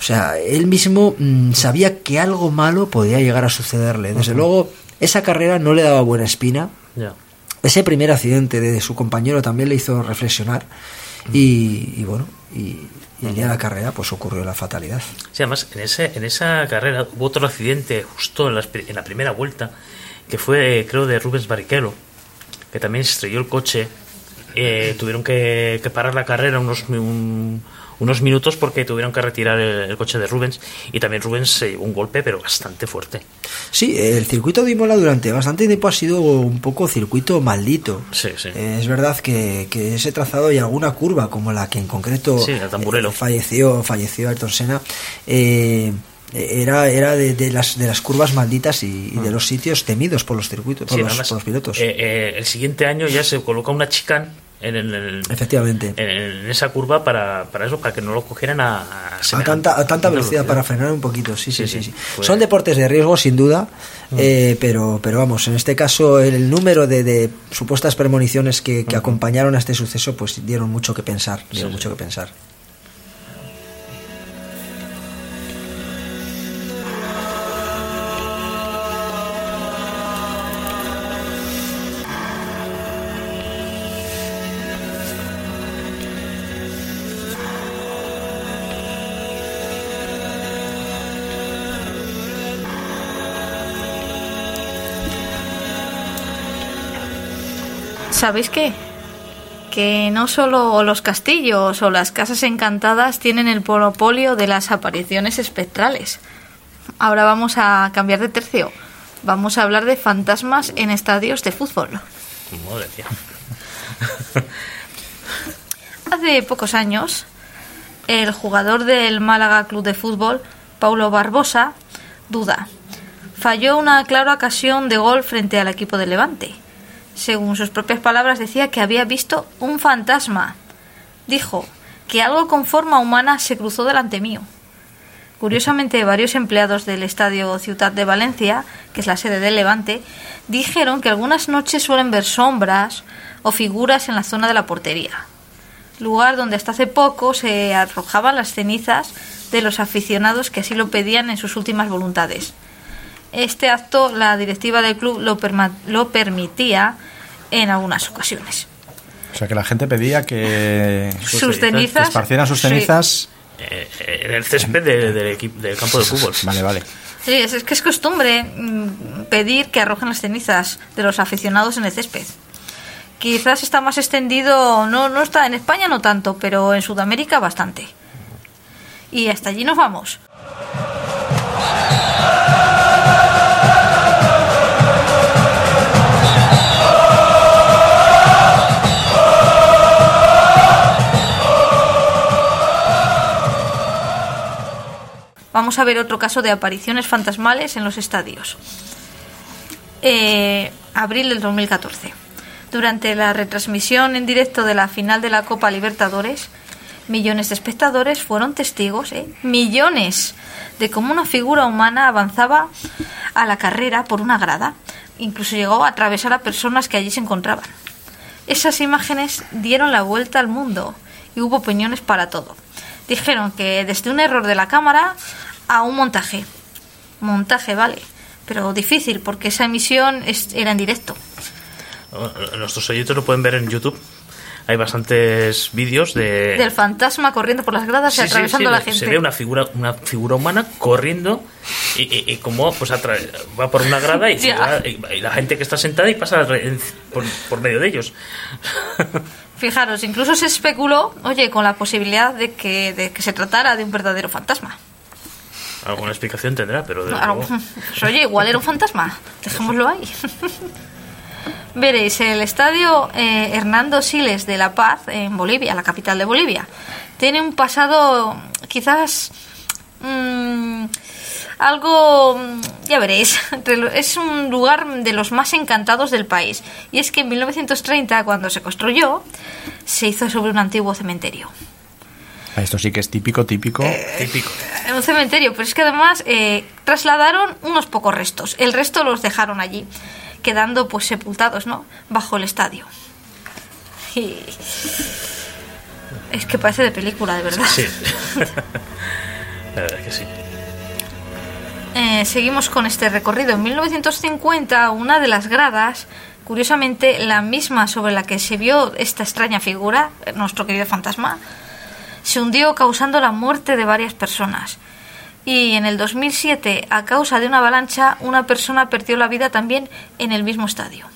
o sea, él mismo mm, sabía que algo malo podía llegar a sucederle. Desde luego, esa carrera no le daba buena espina. Ese primer accidente de su compañero también le hizo reflexionar. Y, y bueno, y, y el día de la carrera pues ocurrió la fatalidad. Sí, además, en, ese, en esa carrera hubo otro accidente justo en la, espe- en la primera vuelta, que fue, creo, de Rubens Barrichello, que también estrelló el coche. Eh, tuvieron que, que parar la carrera unos, un- unos minutos porque tuvieron que retirar el, el coche de Rubens. Y también Rubens se llevó un golpe, pero bastante fuerte. Sí, el circuito de Imola durante bastante tiempo ha sido un poco circuito maldito. Sí, sí. Eh, es verdad que, que ese trazado y alguna curva, como la que en concreto Sí, eh, falleció, falleció Ayrton Senna, eh, era, era de, de las, de las curvas malditas y, y de los sitios temidos por los circuitos, por, Sí, los, además, por los pilotos. eh, eh, el siguiente año ya se coloca una chicane en, el- en el- Efectivamente. en, en esa curva para, para eso, para que no lo cogieran a, a tanta, a tanta velocidad, para frenar un poquito, sí, sí, sí. sí. Son deportes de riesgo, sin duda, eh, pero, pero vamos, en este caso el número de, de supuestas premoniciones que, que acompañaron a este suceso, pues dieron mucho que pensar, dieron sí. mucho que pensar. ¿Sabéis qué? Que no solo los castillos o las casas encantadas tienen el monopolio de las apariciones espectrales. Ahora vamos a cambiar de tercio. Vamos a hablar de fantasmas en estadios de fútbol. Madre mía. Hace pocos años, el jugador del Málaga Club de Fútbol, Paulo Barbosa, duda. Falló una clara ocasión de gol frente al equipo de Levante. Según sus propias palabras, decía que había visto un fantasma. Dijo que algo con forma humana se cruzó delante mío. Curiosamente, varios empleados del estadio Ciudad de Valencia, que es la sede del Levante, dijeron que algunas noches suelen ver sombras o figuras en la zona de la portería, lugar donde hasta hace poco se arrojaban las cenizas de los aficionados que así lo pedían en sus últimas voluntades. Este acto la directiva del club lo, lo permitía en algunas ocasiones. O sea, que la gente pedía que Sus cenizas, cenizas. que esparcieran sus cenizas. Eh, eh, en el césped de- del, equipo, del campo de fútbol. Vale, vale. Sí, es, es que es costumbre mm, pedir que arrojen las cenizas de los aficionados en el césped. Quizás está más extendido, no, no está en España no tanto, pero en Sudamérica bastante. Y hasta allí nos vamos. Vamos a ver otro caso de apariciones fantasmales en los estadios. Eh, abril del 2014. Durante la retransmisión en directo de la final de la Copa Libertadores, millones de espectadores fueron testigos, ¿eh? millones, de cómo una figura humana avanzaba a la carrera por una grada. Incluso llegó a atravesar a personas que allí se encontraban. Esas imágenes dieron la vuelta al mundo y hubo opiniones para todo. Dijeron que desde un error de la cámara a un montaje. Montaje, vale. Pero difícil porque esa emisión es- era en directo. Nuestros oyentes lo pueden ver en YouTube. Hay bastantes vídeos de... Del fantasma corriendo por las gradas Sí, y sí, atravesando sí, a la Se gente. ve una figura, una figura humana corriendo y, y- y como pues atra- va por una grada y, va- y- la gente que está sentada y pasa por, por medio de ellos. Fijaros, incluso se especuló, oye, con la posibilidad de que, de que se tratara de un verdadero fantasma. Alguna explicación tendrá, pero de luego- Pues, oye, igual era un fantasma. Dejémoslo ahí. Veréis, el estadio eh, Hernando Siles de La Paz, en Bolivia, la capital de Bolivia, tiene un pasado quizás mm, algo, mm, ya veréis, es un lugar de los más encantados del país. Y es que en 1930, cuando se construyó, se hizo sobre un antiguo cementerio. Esto sí que es típico, típico. típico. En un cementerio, pero es que además eh, trasladaron unos pocos restos. El resto los dejaron allí, quedando pues sepultados, ¿no? Bajo el estadio. Y... Es que parece de película, de verdad. Sí. La verdad es que sí. Eh, seguimos con este recorrido. En 1950, una de las gradas, curiosamente la misma sobre la que se vio esta extraña figura, eh, nuestro querido fantasma, se hundió causando la muerte de varias personas. Y en el 2007, a causa de una avalancha, una persona perdió la vida también en el mismo estadio.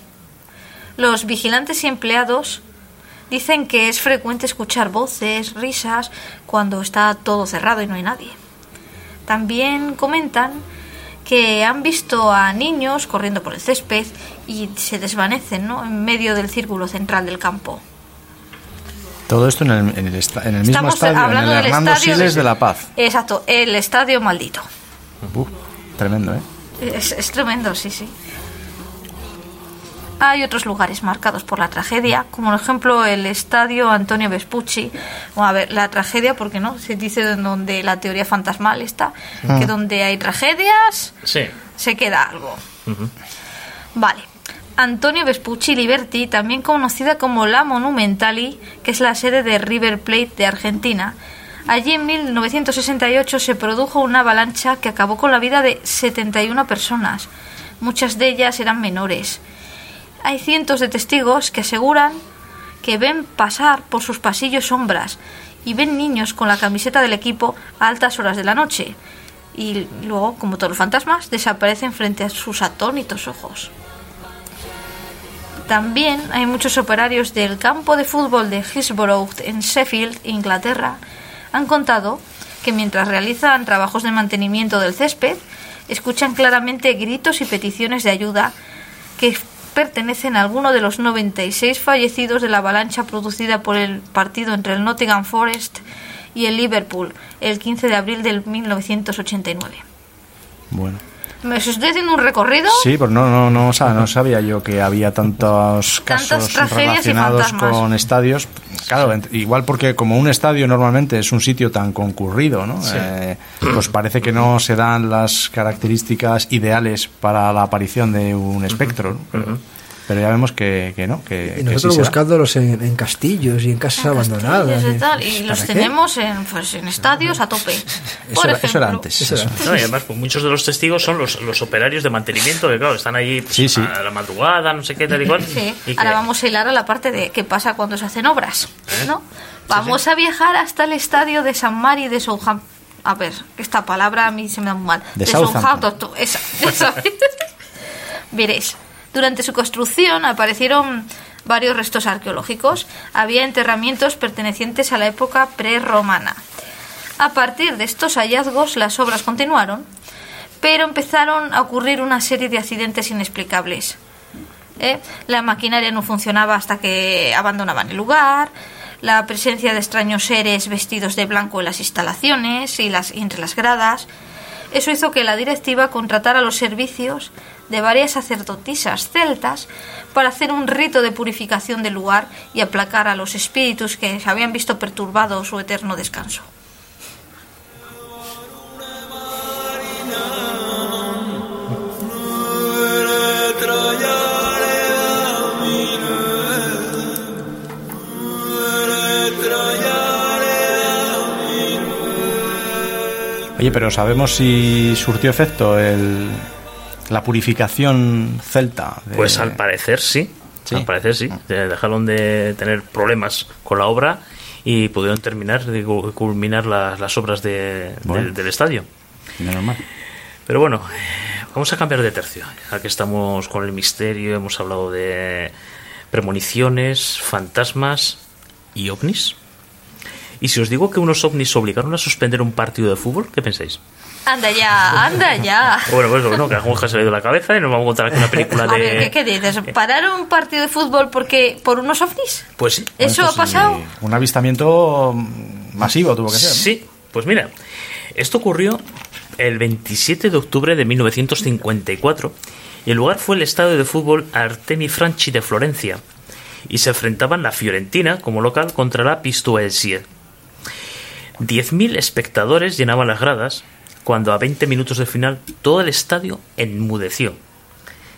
Los vigilantes y empleados dicen que es frecuente escuchar voces, risas, cuando está todo cerrado y no hay nadie. También comentan que han visto a niños corriendo por el césped y se desvanecen ¿no? en medio del círculo central del campo. Todo esto en el, en el, en el mismo Estamos estadio, en el del Hernando estadio Siles de La Paz. Exacto, el estadio maldito. Tremendo, ¿eh? Es, es tremendo, sí, sí. Hay otros lugares marcados por la tragedia, como por ejemplo el estadio Antonio Vespucci. Bueno, a ver, la tragedia, porque no, se dice en donde la teoría fantasmal está, que donde hay tragedias Sí. se queda algo. Vale. Antonio Vespucci Liberty, también conocida como la Monumentali, que es la sede de River Plate de Argentina. Allí en 1968 se produjo una avalancha que acabó con la vida de 71 personas. Muchas de ellas eran menores. Hay cientos de testigos que aseguran que ven pasar por sus pasillos sombras y ven niños con la camiseta del equipo a altas horas de la noche. Y luego, como todos los fantasmas, desaparecen frente a sus atónitos ojos. También hay muchos operarios del campo de fútbol de Hillsborough en Sheffield, Inglaterra, han contado que mientras realizan trabajos de mantenimiento del césped, escuchan claramente gritos y peticiones de ayuda que pertenecen a alguno de los 96 fallecidos de la avalancha producida por el partido entre el Nottingham Forest y el Liverpool el 15 de abril del 1989. Bueno. ¿Me estoy haciendo un recorrido? Sí, pues no, no, no, o sea, no sabía yo que había tantos casos relacionados con estadios. Claro, igual porque como un estadio normalmente es un sitio tan concurrido, ¿no? Eh, pues parece que no se dan las características ideales para la aparición de un espectro. Pero ya vemos que, que no, que, Y que nosotros sí se da. buscándolos en, en castillos y en casas En abandonadas. y, tal, y los ¿para qué? tenemos en, pues, en estadios a tope. Eso Por era, eso era antes. Eso era. No, y además, pues, muchos de los testigos son los, los operarios de mantenimiento, que claro, están ahí pues, Sí, sí. a la madrugada, no sé qué, tal y cual. Sí, y que- ahora vamos a hilar a la parte de qué pasa cuando se hacen obras, ¿Eh? ¿no? Vamos a viajar hasta el estadio de San Mari de Southampton. a ver, esta palabra a mí se me da muy mal. De Southampton. Southampton, esa- esa. Veréis, durante su construcción aparecieron varios restos arqueológicos. Había enterramientos pertenecientes a la época prerromana. A partir de estos hallazgos, las obras continuaron, pero empezaron a ocurrir una serie de accidentes inexplicables. ¿eh? La maquinaria no funcionaba hasta que abandonaban el lugar, la presencia de extraños seres vestidos de blanco en las instalaciones y, las, entre las gradas. Eso hizo que la directiva contratara los servicios de varias sacerdotisas celtas para hacer un rito de purificación del lugar y aplacar a los espíritus que se habían visto perturbados su eterno descanso. Oye, pero ¿sabemos si surtió efecto el, la purificación celta? de- Pues al parecer sí. Sí. Al parecer sí. Eh, Dejaron de tener problemas con la obra y pudieron terminar, de cu- culminar las, las obras de- Bueno. del, del estadio. Menos mal. Pero bueno, eh, vamos a cambiar de tercio. Ya que estamos con el misterio, hemos hablado de premoniciones, fantasmas y ovnis. Y si os digo que unos ovnis obligaron a suspender un partido de fútbol, ¿qué pensáis? Anda ya, anda ya. Bueno, pues bueno, que a Juanja se le ha ido la cabeza y nos vamos a contar aquí una película A de... ver, ¿qué, qué dices? ¿Parar un partido de fútbol porque por unos ovnis? Pues sí. ¿Eso ha pues, pasado? sí, Un avistamiento masivo tuvo que ser. ¿no? Sí, pues mira, esto ocurrió el 27 de octubre de 1954 y el lugar fue el estadio de fútbol Artemi Franchi de Florencia y se enfrentaban la Fiorentina como local contra la Pistoiesier. 10.000 espectadores llenaban las gradas cuando a 20 minutos de final todo el estadio enmudeció.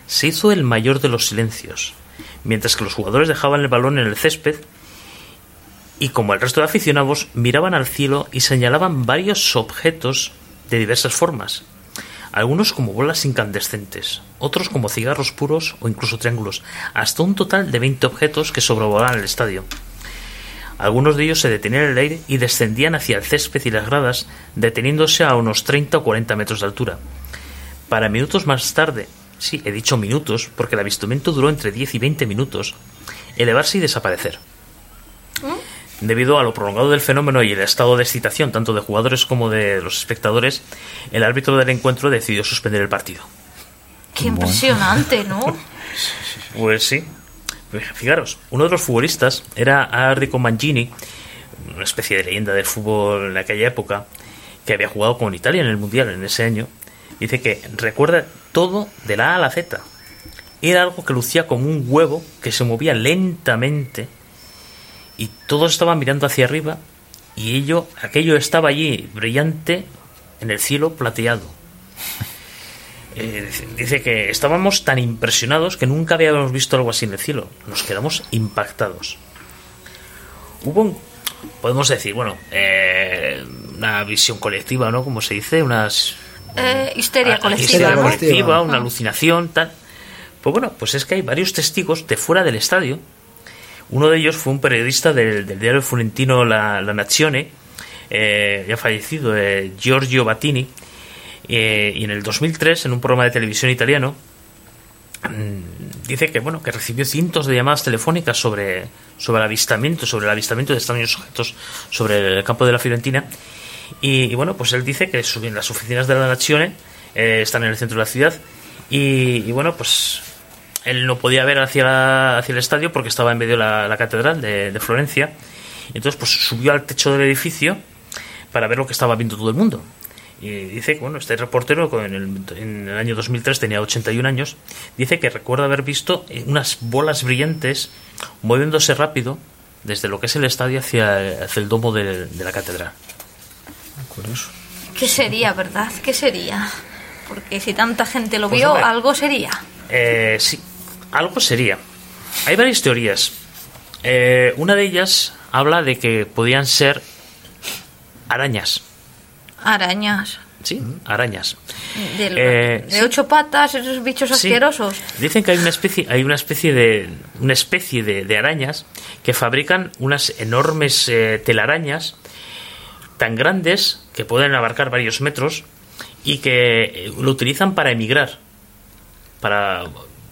Se hizo el mayor de los silencios, mientras que los jugadores dejaban el balón en el césped y como el resto de aficionados miraban al cielo y señalaban varios objetos de diversas formas. Algunos como bolas incandescentes, otros como cigarros puros o incluso triángulos, hasta un total de 20 objetos que sobrevolaban el estadio. Algunos de ellos se detenían en el aire y descendían hacia el césped y las gradas, deteniéndose a unos 30 o 40 metros de altura. Para minutos más tarde, sí, he dicho minutos, porque el avistamiento duró entre 10 y 20 minutos, elevarse y desaparecer. Debido a lo prolongado del fenómeno y el estado de excitación tanto de jugadores como de los espectadores, el árbitro del encuentro decidió suspender el partido. Qué impresionante, ¿no? Pues sí. Fijaros, uno de los futbolistas era Arrico Mangini, una especie de leyenda del fútbol en aquella época, que había jugado con Italia en el Mundial en ese año. Dice que recuerda todo de la A a la Z. Era algo que lucía como un huevo que se movía lentamente y todos estaban mirando hacia arriba y ello, aquello estaba allí brillante en el cielo plateado. Eh, dice que estábamos tan impresionados que nunca habíamos visto algo así en el cielo. Nos quedamos impactados. Hubo, un- podemos decir, bueno, eh, una visión colectiva, ¿no? Como se dice, unas Eh, histeria Ah, colectiva, histeria ¿no? colectiva. una alucinación, tal. Pues bueno, pues es que hay varios testigos de fuera del estadio. Uno de ellos fue un periodista del, del diario florentino La, La Nazione, eh, ya fallecido, eh, Giorgio Battini, eh, y en el 2003, en un programa de televisión italiano, mm, dice que bueno que recibió cientos de llamadas telefónicas sobre sobre el avistamiento sobre el avistamiento de extraños objetos sobre el campo de la Fiorentina. Y, bueno pues él dice que en las oficinas de la Nazione eh, están en el centro de la ciudad. Y, bueno pues él no podía ver hacia, la- hacia el estadio porque estaba en medio de la, catedral de, de Florencia. Entonces pues subió al techo del edificio para ver lo que estaba viendo todo el mundo y dice que bueno, este reportero con el- en el año 2003 tenía 81 años. Dice que recuerda haber visto eh, unas bolas brillantes moviéndose rápido desde lo que es el estadio hacia, hacia el domo de, de la catedral. Curioso. ¿Qué sería, verdad? ¿Qué sería? Porque si tanta gente lo Pues, vio, algo sería. Eh, sí, algo sería. Hay varias teorías. Eh, una de ellas habla de que podían ser arañas. Arañas. Sí, arañas. De, Eh, de sí. ocho patas, esos bichos Sí. asquerosos. Dicen que hay una especie, hay una especie de una especie de, de arañas que fabrican unas enormes eh, telarañas tan grandes que pueden abarcar varios metros y que eh, lo utilizan para emigrar, para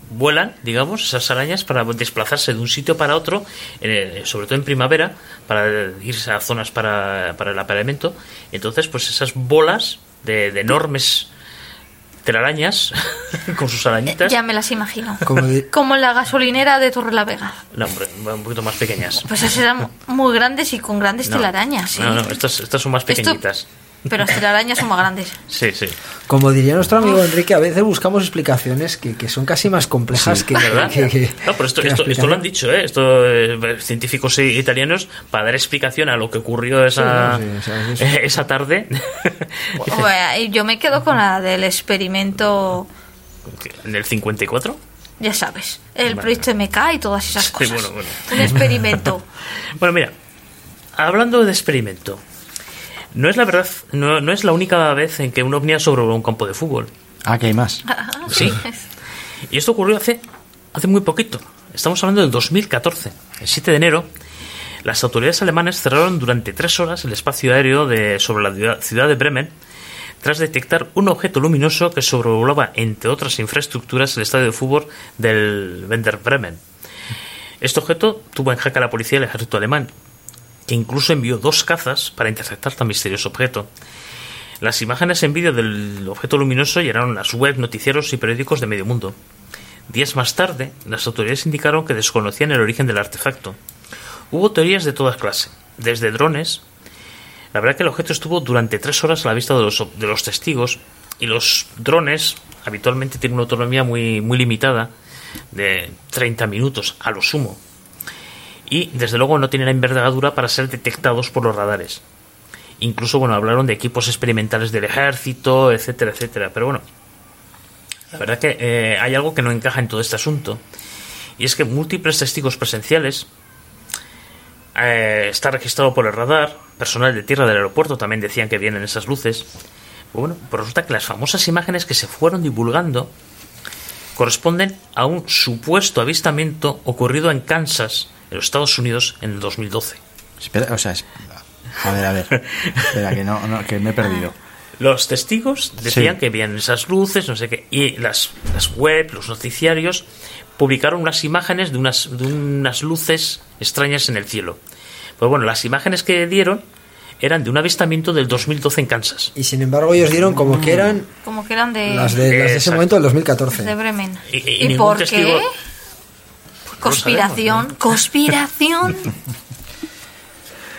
vuelan, digamos, esas arañas para desplazarse de un sitio para otro, eh, sobre todo en primavera, para irse a zonas para, para el apareamiento. Entonces, pues esas bolas de, de enormes telarañas con sus arañitas. Ya me las imagino. Como di- Como en la gasolinera de Torre la Vega. No, hombre, un poquito más pequeñas. Pues esas eran muy grandes y con grandes No, telarañas, sí. No, no, estas, estas son más Esto- pequeñitas. Pero las telarañas son más grandes. Sí, sí. Como diría nuestro amigo Enrique, a veces buscamos explicaciones que, que son casi más complejas que, ¿Verdad? que- que- no, pero esto, que esto, esto lo han dicho, ¿eh? Esto, eh, científicos italianos, para dar explicación a lo que ocurrió esa, Sí, sí, sí, o sea, es- esa tarde. Bueno, yo me quedo con la del experimento, en el 54. ya sabes, el Vale. proyecto MK y todas esas Sí, cosas. bueno, bueno. Un experimento. Bueno, mira, hablando de experimento, no es la verdad, no, no es la única vez en que un ovni ha sobrevolado un campo de fútbol. Ah, que hay más. Sí. Y esto ocurrió hace, hace muy poquito. Estamos hablando del 2014. El 7 de enero, las autoridades alemanas cerraron durante tres horas el espacio aéreo de, sobre la ciudad- de Bremen tras detectar un objeto luminoso que sobrevolaba, entre otras infraestructuras, el estadio de fútbol del Werder Bremen. Este objeto tuvo en jaque a la policía del ejército alemán, que incluso envió dos cazas para interceptar tan misterioso objeto. Las imágenes en vídeo del objeto luminoso llenaron las web, noticieros y periódicos de medio mundo. Días más tarde, las autoridades indicaron que desconocían el origen del artefacto. Hubo teorías de toda clase, desde drones. La verdad que el objeto estuvo durante tres horas a la vista de los, de los testigos y los drones habitualmente tienen una autonomía muy, muy limitada, de 30 minutos a lo sumo. Y desde luego no tienen la envergadura para ser detectados por los radares. Incluso, bueno, hablaron de equipos experimentales del ejército, etcétera, etcétera. Pero bueno, la verdad que eh, hay algo que no encaja en todo este asunto. Y es que múltiples testigos presenciales eh, está registrado por el radar, personal de tierra del aeropuerto también decían que vienen esas luces. Bueno, pues resulta que las famosas imágenes que se fueron divulgando corresponden a un supuesto avistamiento ocurrido en Kansas, en los Estados Unidos, en el 2012. Espera, o sea, es- a ver, a ver. Espera, que no, no, que me he perdido. Los testigos decían Sí. que veían esas luces, no sé qué, y las, las web, los noticiarios, publicaron unas imágenes de unas, de unas luces extrañas en el cielo. Pues bueno, las imágenes que dieron eran de un avistamiento del 2012 en Kansas. Y sin embargo ellos dieron como que eran Como que eran de, las de, las de ese momento del 2014. de Bremen. Y- y- y ¿Y, ningún por testigo- qué? Conspiración, conspiración.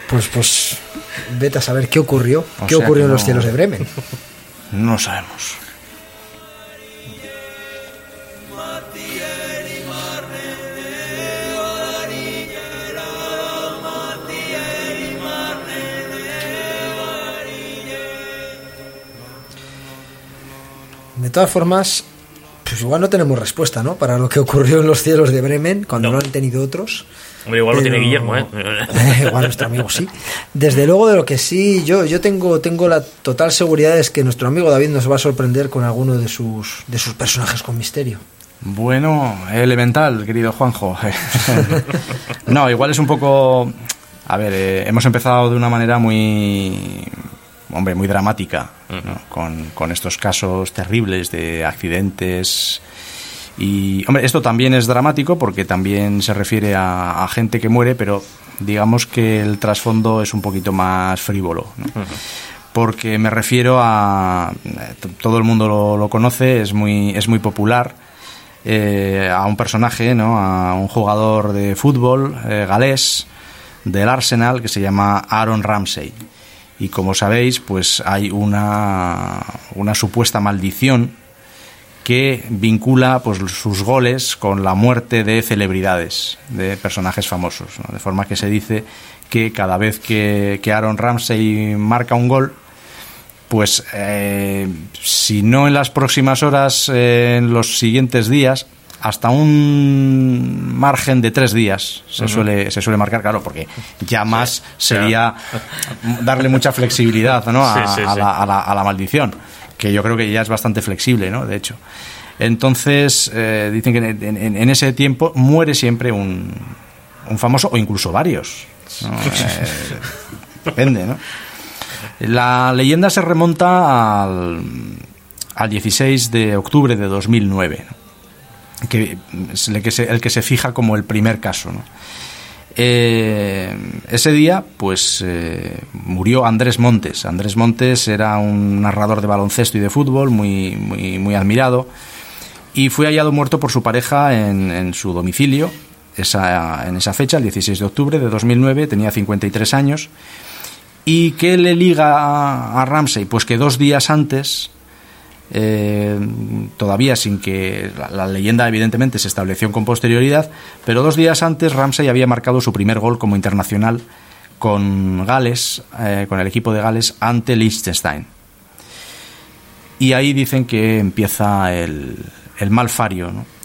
Pues, pues, vete a saber qué ocurrió. O ¿Qué ocurrió en los cielos de Bremen? No sabemos. De todas formas, pues igual no tenemos respuesta, ¿no? Para lo que ocurrió en los cielos de Bremen, cuando no, No. han tenido otros. Hombre, igual lo tiene Guillermo, ¿eh? igual nuestro amigo sí. Desde luego de lo que sí, yo, yo tengo, tengo la total seguridad es que nuestro amigo David nos va a sorprender con alguno de sus, de sus personajes con misterio. Bueno, elemental, querido Juanjo. no, igual es un poco... A ver, eh, hemos empezado de una manera muy... Hombre, muy dramática, ¿no? con, con estos casos terribles de accidentes. Y, hombre, esto también es dramático porque también se refiere a, a gente que muere, pero digamos que el trasfondo es un poquito más frívolo. ¿no? Porque me refiero a... Todo el mundo lo, lo conoce, es muy, es muy popular eh, a un personaje, ¿no? a un jugador de fútbol eh, galés del Arsenal que se llama Aaron Ramsey. Y como sabéis, pues hay una, una supuesta maldición que vincula pues, sus goles con la muerte de celebridades, de personajes famosos. De forma que se dice que cada vez que, que Aaron Ramsey marca un gol, pues eh, si no en las próximas horas, eh, en los siguientes días, hasta un margen de tres días se, suele, se suele marcar, claro, porque ya más sería darle mucha flexibilidad ¿no? a, Sí, sí, a sí. la, a la- a la maldición, que yo creo que ya es bastante flexible, ¿no? de hecho. Entonces, eh, dicen que en, en- en ese tiempo muere siempre un, un famoso o incluso varios. ¿no? Eh, depende, ¿no? La leyenda se remonta al, al 16 de octubre de 2009, que el que, se, el que se fija como el primer caso. Eh, ese día, pues eh, murió Andrés Montes. Andrés Montes era un narrador de baloncesto y de fútbol muy, muy, admirado y fue hallado muerto por su pareja en, en su domicilio en esa fecha, el 16 de octubre de 2009, tenía 53 años. ¿Y qué le liga a Ramsey? Pues que dos días antes eh, todavía sin que la, leyenda evidentemente se estableció con posterioridad, pero dos días antes Ramsey había marcado su primer gol como internacional con Gales, eh, con el equipo de Gales ante Liechtenstein. Y ahí dicen que empieza el, el malfario. ¿no?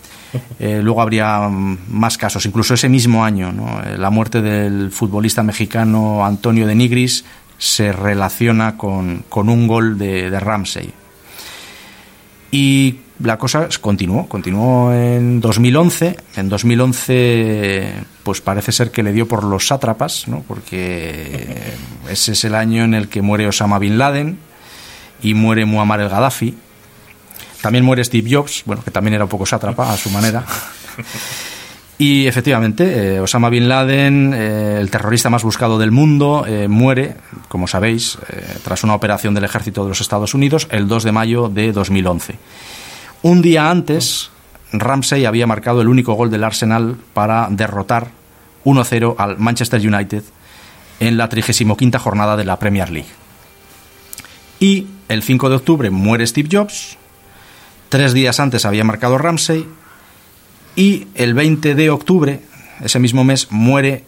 Eh, luego habría más casos, incluso ese mismo año, ¿no? la muerte del futbolista mexicano Antonio de Nigris se relaciona con, con un gol de, de Ramsey. Y la cosa continuó, continuó en 2011. En 2011, pues parece ser que le dio por los sátrapas, ¿no? porque ese es el año en el que muere Osama Bin Laden y muere Muammar el Gaddafi. También muere Steve Jobs, bueno, que también era un poco sátrapa a su manera. Y efectivamente, eh, Osama Bin Laden, eh, el terrorista más buscado del mundo, eh, muere, como sabéis, tras una operación del ejército de los Estados Unidos el 2 de mayo de 2011. Un día antes, Ramsey había marcado el único gol del Arsenal para derrotar 1-0 al Manchester United en la 35 jornada de la Premier League. Y el 5 de octubre muere Steve Jobs. Tres días antes había marcado Ramsey y el 20 de octubre, ese mismo mes, muere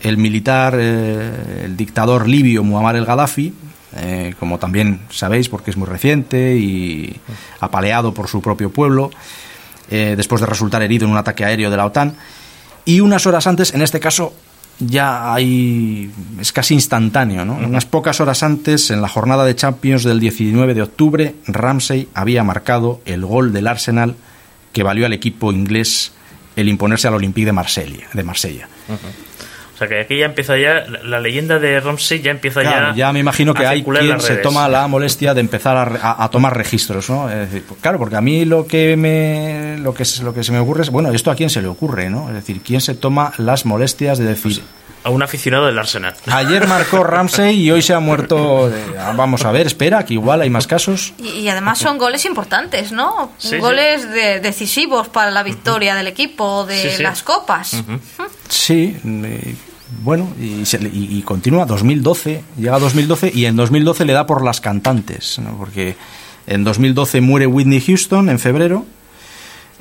el militar, eh, el dictador libio Muammar el Gaddafi, eh, como también sabéis porque es muy reciente y apaleado por su propio pueblo, eh, después de resultar herido en un ataque aéreo de la OTAN. Y unas horas antes, en este caso, ya hay. es casi instantáneo, ¿no? Unas pocas horas antes, en la jornada de Champions del 19 de octubre, Ramsey había marcado el gol del Arsenal que valió al equipo inglés el imponerse al Olympique de Marsella. De Marsella. O sea que aquí ya empieza ya, la, leyenda de Ramsey ya empieza Claro, ya. ya me imagino que hay quien se toma la molestia de empezar a, a- a tomar registros, ¿no? Es decir, pues, claro, porque a mí lo que me lo que es- lo que se me ocurre es, bueno, esto a quién se le ocurre, ¿no? Es decir, quién se toma las molestias de decir, A un aficionado del Arsenal. ayer marcó Ramsey y hoy se ha muerto. de- ah, vamos a ver, espera, que igual hay más casos. Y, y además son goles importantes, ¿no? Sí, sí. goles de- decisivos para la victoria del equipo, de Sí, sí. las copas. Sí, eh, bueno, y, se le- y- y continúa 2012, llega a 2012 y en 2012 le da por las cantantes, ¿no? porque en 2012 muere Whitney Houston en febrero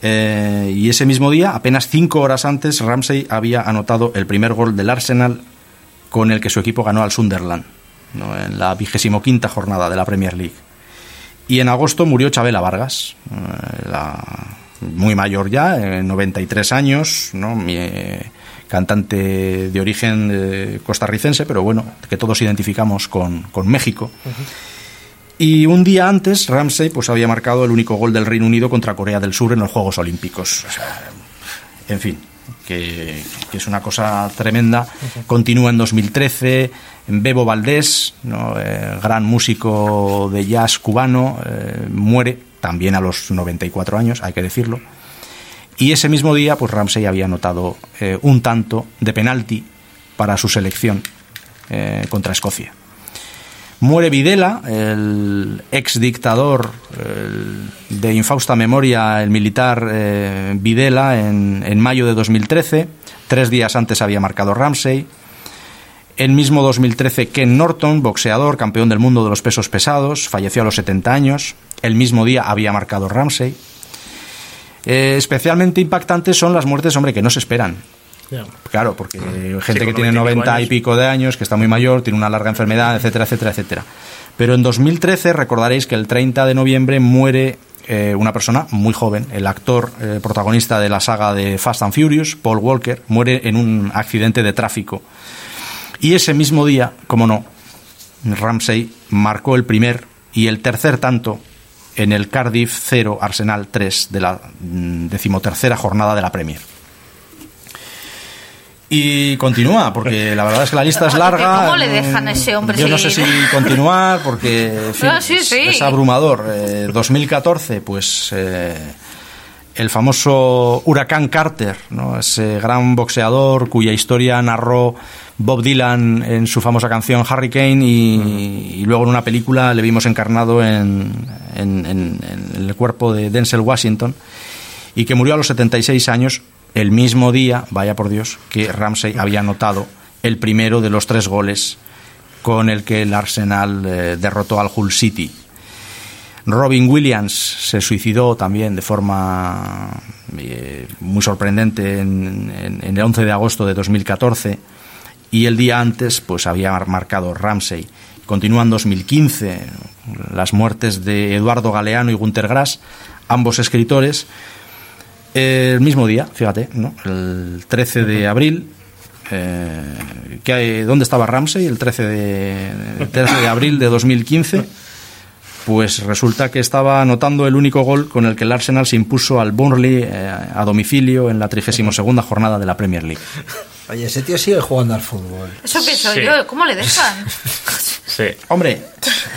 eh, y ese mismo día, apenas cinco horas antes, Ramsey había anotado el primer gol del Arsenal con el que su equipo ganó al Sunderland en la vigésimo quinta jornada de la Premier League. Y en agosto murió Chabela Vargas, eh, muy mayor ya, eh, 93 años, ¿no? Eh, cantante de origen costarricense, pero bueno, que todos identificamos con, con México. Y un día antes, Ramsey pues, había marcado el único gol del Reino Unido contra Corea del Sur en los Juegos Olímpicos. En fin, que, es una cosa tremenda. Continúa en 2013, Bebo Valdés. Eh, gran músico de jazz cubano, eh, muere también a los 94 años, hay que decirlo. Y ese mismo día, pues Ramsey había anotado eh, un tanto de penalti para su selección contra Escocia. Muere Videla, el ex dictador el de infausta memoria, el militar eh, Videla, en, mayo de 2013. Tres días antes había marcado Ramsey. En mismo 2013, Ken Norton, boxeador, campeón del mundo de los pesos pesados, falleció a los 70 años. El mismo día había marcado Ramsey. Eh, especialmente impactantes son las muertes, hombre, que no se esperan. Claro, porque gente que tiene 90 y pico 90 y años. pico de años, que está muy mayor, tiene una larga enfermedad, etcétera, etcétera, etcétera. Pero en 2013 recordaréis que el 30 de noviembre muere eh, una persona muy joven, el actor eh, protagonista de la saga de Fast and Furious, Paul Walker, muere en un accidente de tráfico. Y ese mismo día, como no, Ramsey marcó el primer y el tercer tanto en el Cardiff 0 Arsenal 3 de la mm, decimotercera jornada de la Premier. Y continúa, porque la verdad es que la lista es larga. ¿Cómo le dejan a ese hombre Yo no sé si continuar, porque en fin, No, sí, sí. es abrumador. Eh, 2014, pues eh, el famoso Huracán Carter, ¿no? ese gran boxeador cuya historia narró Bob Dylan en su famosa canción Hurricane y, y luego en una película le vimos encarnado en, en- en- en el cuerpo de Denzel Washington y que murió a los 76 años el mismo día, vaya por Dios, que Ramsey había anotado el primero de los tres goles con el que el Arsenal eh, derrotó al Hull City. Robin Williams se suicidó también de forma eh, muy sorprendente en, el 11 de agosto de 2014 y el día antes pues había marcado Ramsey. Continúa en 2015 las muertes de Eduardo Galeano y Gunter Grass, ambos escritores. El mismo día, fíjate, ¿no? el 13 de abril, eh, que hay- ¿dónde estaba Ramsey? El 13 de, el 13 de abril de 2015. Pues resulta que estaba anotando el único gol con el que el Arsenal se impuso al Burnley eh, a domicilio en la 32 jornada de la Premier League. Oye, ese tío sigue jugando al fútbol. Eso pienso Sí. yo, ¿cómo le dejan? Sí. Hombre,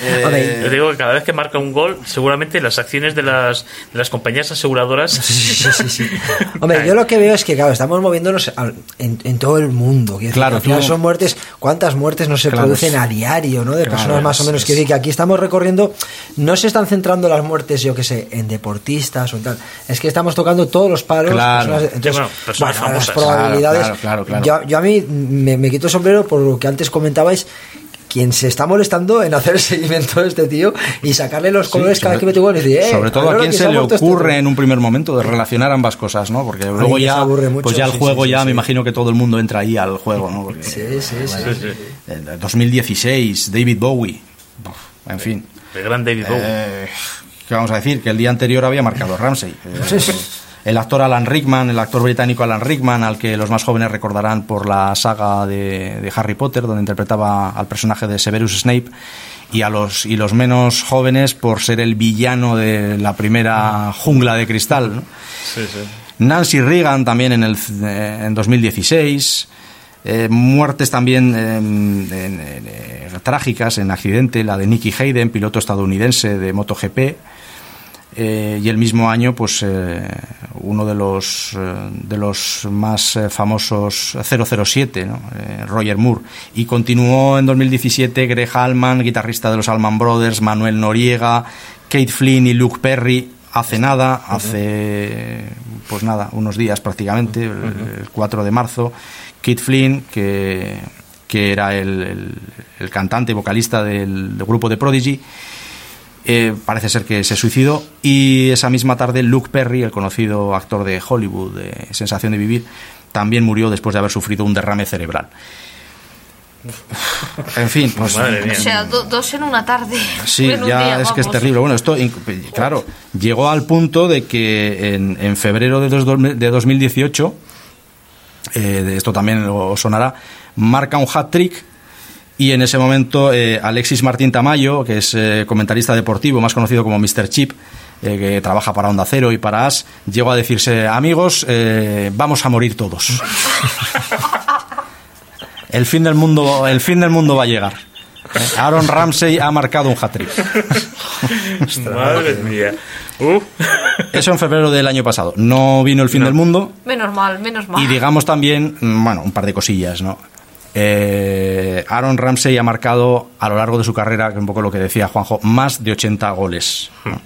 eh, Yo digo que cada vez que marca un gol, seguramente las acciones de las, de las compañías aseguradoras. Sí, sí, sí, sí. Hombre, yo lo que veo es que, claro, estamos moviéndonos al- en, en todo el mundo. Decir, Claro, que al final tú- son muertes. ¿Cuántas muertes no se Claro, producen a diario, no? De claro, personas más o menos. Quiero decir que aquí estamos recorriendo. No se están centrando las muertes, yo que sé, en deportistas o en tal. Es que estamos tocando todos los palos. Claro. personas- entonces, Sí, bueno, personas bueno, las probabilidades. Claro, claro, claro, Yo, yo a mí me, me quito el sombrero por lo que antes comentabais. Quien se está molestando en hacer el seguimiento de este tío y sacarle los colores Sí, cada vez que mete gol y decir, eh, sobre todo a quien se le este ocurre en un primer momento de relacionar ambas cosas, ¿no? Porque luego ya, mucho, pues ya el sí, juego sí, ya sí, me sí. imagino que todo el mundo entra ahí al juego, ¿no? Porque, Sí, sí, sí. eh, 2016, David Bowie, Uf, en fin. El gran David Bowie. Eh, ¿Qué vamos a decir? Que el día anterior había marcado Ramsey. Eh, El actor Alan Rickman, el actor británico Alan Rickman, al que los más jóvenes recordarán por la saga de, de Harry Potter, donde interpretaba al personaje de Severus Snape, y a los y los menos jóvenes por ser el villano de la primera jungla de cristal. ¿no? Sí, sí. Nancy Reagan también en, el, eh, en 2016. Eh, muertes también eh, en- en- eh, trágicas en accidente, la de Nicky Hayden, piloto estadounidense de MotoGP. Eh, y el mismo año, pues eh, uno de los, eh, de los más famosos 007, ¿no? Roger Moore. Y continuó en 2017 Greg Allman, guitarrista de los Allman Brothers, Manuel Noriega, Kate Flynn y Luke Perry. Hace nada, hace pues nada, unos días prácticamente, el, el 4 de marzo, Kate Flynn, que, que era el, el- el cantante y vocalista del, del grupo de Prodigy, eh, parece ser que se suicidó y esa misma tarde Luke Perry, el conocido actor de Hollywood, de Sensación de Vivir, también murió después de haber sufrido un derrame cerebral. En fin, pues Madre mía. O sea, do- dos en una tarde. Sí, En un ya día, es que es terrible. Bueno, esto, claro, llegó al punto de que en, en febrero de, dos- de 2018, eh, de esto también os sonará, marca un hat-trick y en ese momento eh, Alexis Martín Tamayo, que es eh, comentarista deportivo, más conocido como Mr. Chip, eh, que trabaja para Onda Cero y para As, llegó a decirse, amigos, eh, vamos a morir todos. el fin del mundo, el fin del mundo va a llegar. Eh, Aaron Ramsey ha marcado un hat-trick. Madre mía. Uh. Eso en febrero del año pasado. No vino el fin No. del mundo Menos mal, menos mal. y digamos también, mm, bueno, un par de cosillas, ¿no? Eh, Aaron Ramsey ha marcado a lo largo de su carrera, que es un poco lo que decía Juanjo, más de 80 goles. ¿no?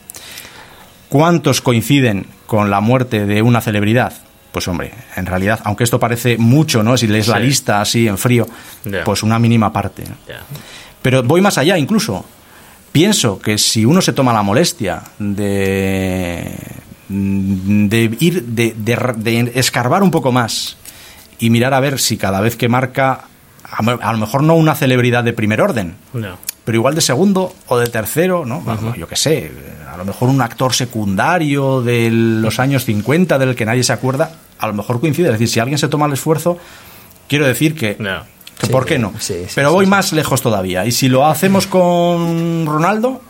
¿Cuántos coinciden con la muerte de una celebridad? Pues hombre, en realidad, aunque esto parece mucho, ¿no? Si lees la lista así en frío, pues una mínima parte. Pero voy más allá incluso. Pienso que si uno se toma la molestia de, de ir, de, de- de escarbar un poco más y mirar a ver si cada vez que marca, a lo mejor no una celebridad de primer orden, No. pero igual de segundo o de tercero, ¿no? Yo qué sé, a lo mejor un actor secundario de los años 50 del que nadie se acuerda, a lo mejor coincide. Es decir, si alguien se toma el esfuerzo, quiero decir que No. que Sí, ¿Por qué no? sí, sí, Pero voy más lejos todavía. Y si lo hacemos con Ronaldo,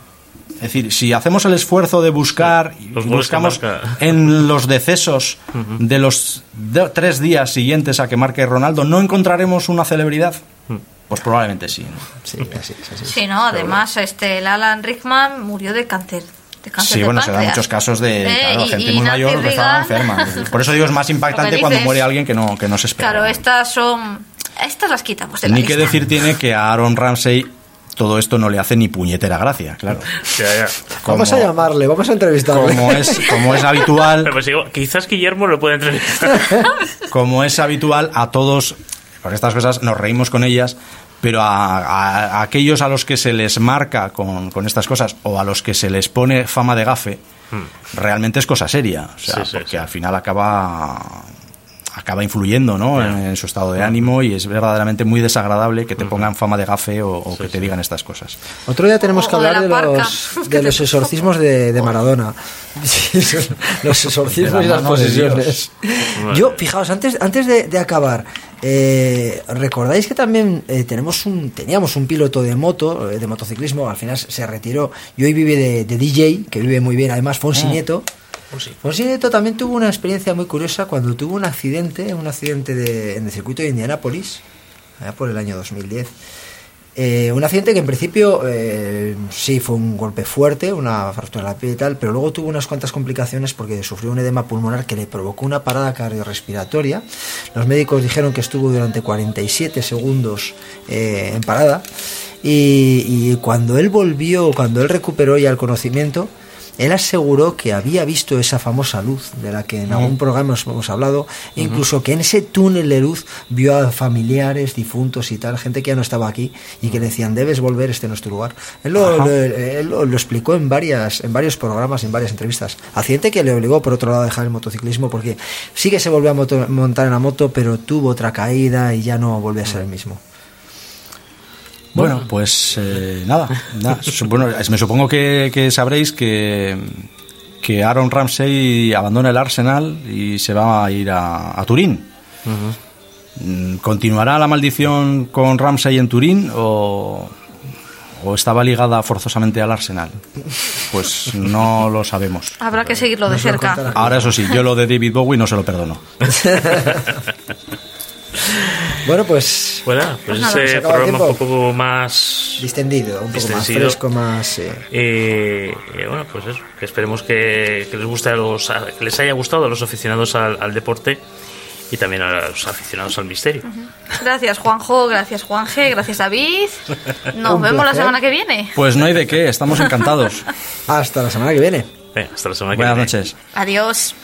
decir, si hacemos el esfuerzo de buscar, y Los que buscamos en los decesos de los de- tres días siguientes a que marque Ronaldo, ¿no encontraremos una celebridad? Pues probablemente sí. ¿no? Sí, así, es, así es. Sí, no, además este, el Alan Rickman murió de cáncer. De cáncer Sí, de bueno, se dan muchos casos de Eh, claro, y- gente y muy Nancy mayor que estaba enferma. Por eso digo, es más impactante que cuando muere alguien que no, que no se espera. Claro, estas son... Estas las quitamos de la Ni que lista. decir tiene que a Aaron Ramsey todo esto no le hace ni puñetera gracia, claro. Ya, ya. Vamos a llamarle, vamos a entrevistarle. Como es, como es habitual, Pero pues digo, quizás Guillermo lo puede entrevistar. como es habitual, a todos, por estas cosas nos reímos con ellas, pero a, a- a aquellos a los que se les marca con, con estas cosas o a los que se les pone fama de gafe, realmente es cosa seria. O sea, Hmm. Sí, sí, porque sí. al final acaba acaba influyendo ¿no? en, en su estado de ánimo y es verdaderamente muy desagradable que te pongan fama de gafe o, o que te digan estas cosas. Otro día tenemos O- que de hablar de, los, de los exorcismos de, de Maradona. Los exorcismos De y la las posesiones. Yo, fijaos, antes, antes de, de acabar, eh, ¿recordáis que también eh, tenemos un, teníamos un piloto de moto, eh, de motociclismo, al final se retiró. Y hoy vive de, de DJ, que vive muy bien, además Fonsi Nieto. Fonsi Nieto también tuvo una experiencia muy curiosa cuando tuvo un accidente, un accidente de- en el circuito de Indianápolis, allá por el año 2010. Eh, un accidente que en principio eh, sí fue un golpe fuerte, una fractura de la piel y tal, pero luego tuvo unas cuantas complicaciones porque sufrió un edema pulmonar que le provocó una parada cardiorrespiratoria. Los médicos dijeron que estuvo durante 47 segundos eh, en parada y cuando él volvió, cuando él recuperó ya el conocimiento, él aseguró que había visto esa famosa luz de la que en algún programa hemos, hemos hablado, incluso que en ese túnel de luz vio a familiares, difuntos y tal, gente que ya no estaba aquí y que le decían, debes volver, este no es tu lugar. Él lo, Ajá. lo- él lo- lo explicó en, varias, en varios programas, en varias entrevistas. Accidente que le obligó, por otro lado, a dejar el motociclismo porque sí que se volvió a moto- montar en la moto, pero tuvo otra caída y ya no volvió a ser el mismo. Bueno, pues eh, nada, nada. Su- bueno, me supongo que, que sabréis que, que Aaron Ramsey abandona el Arsenal y se va a ir a, a Turín. ¿Continuará la maldición con Ramsey en Turín o, o estaba ligada forzosamente al Arsenal? Pues no lo sabemos. Habrá que seguirlo de cerca. Ahora eso sí, yo lo de David Bowie no se lo perdono. Bueno, pues Bueno, pues se ese programa un poco más distendido, un poco más fresco, más... eh, Eh, eh, bueno, pues eso, que esperemos que, que les guste a los, a- que les haya gustado a los aficionados al, al deporte y también a los aficionados al misterio. Gracias Juanjo, gracias Juanje, gracias David. Nos Un vemos la placer. semana que viene. Pues no hay de qué, estamos encantados. hasta la semana que viene. Hasta la semana que Buenas viene. noches. Adiós.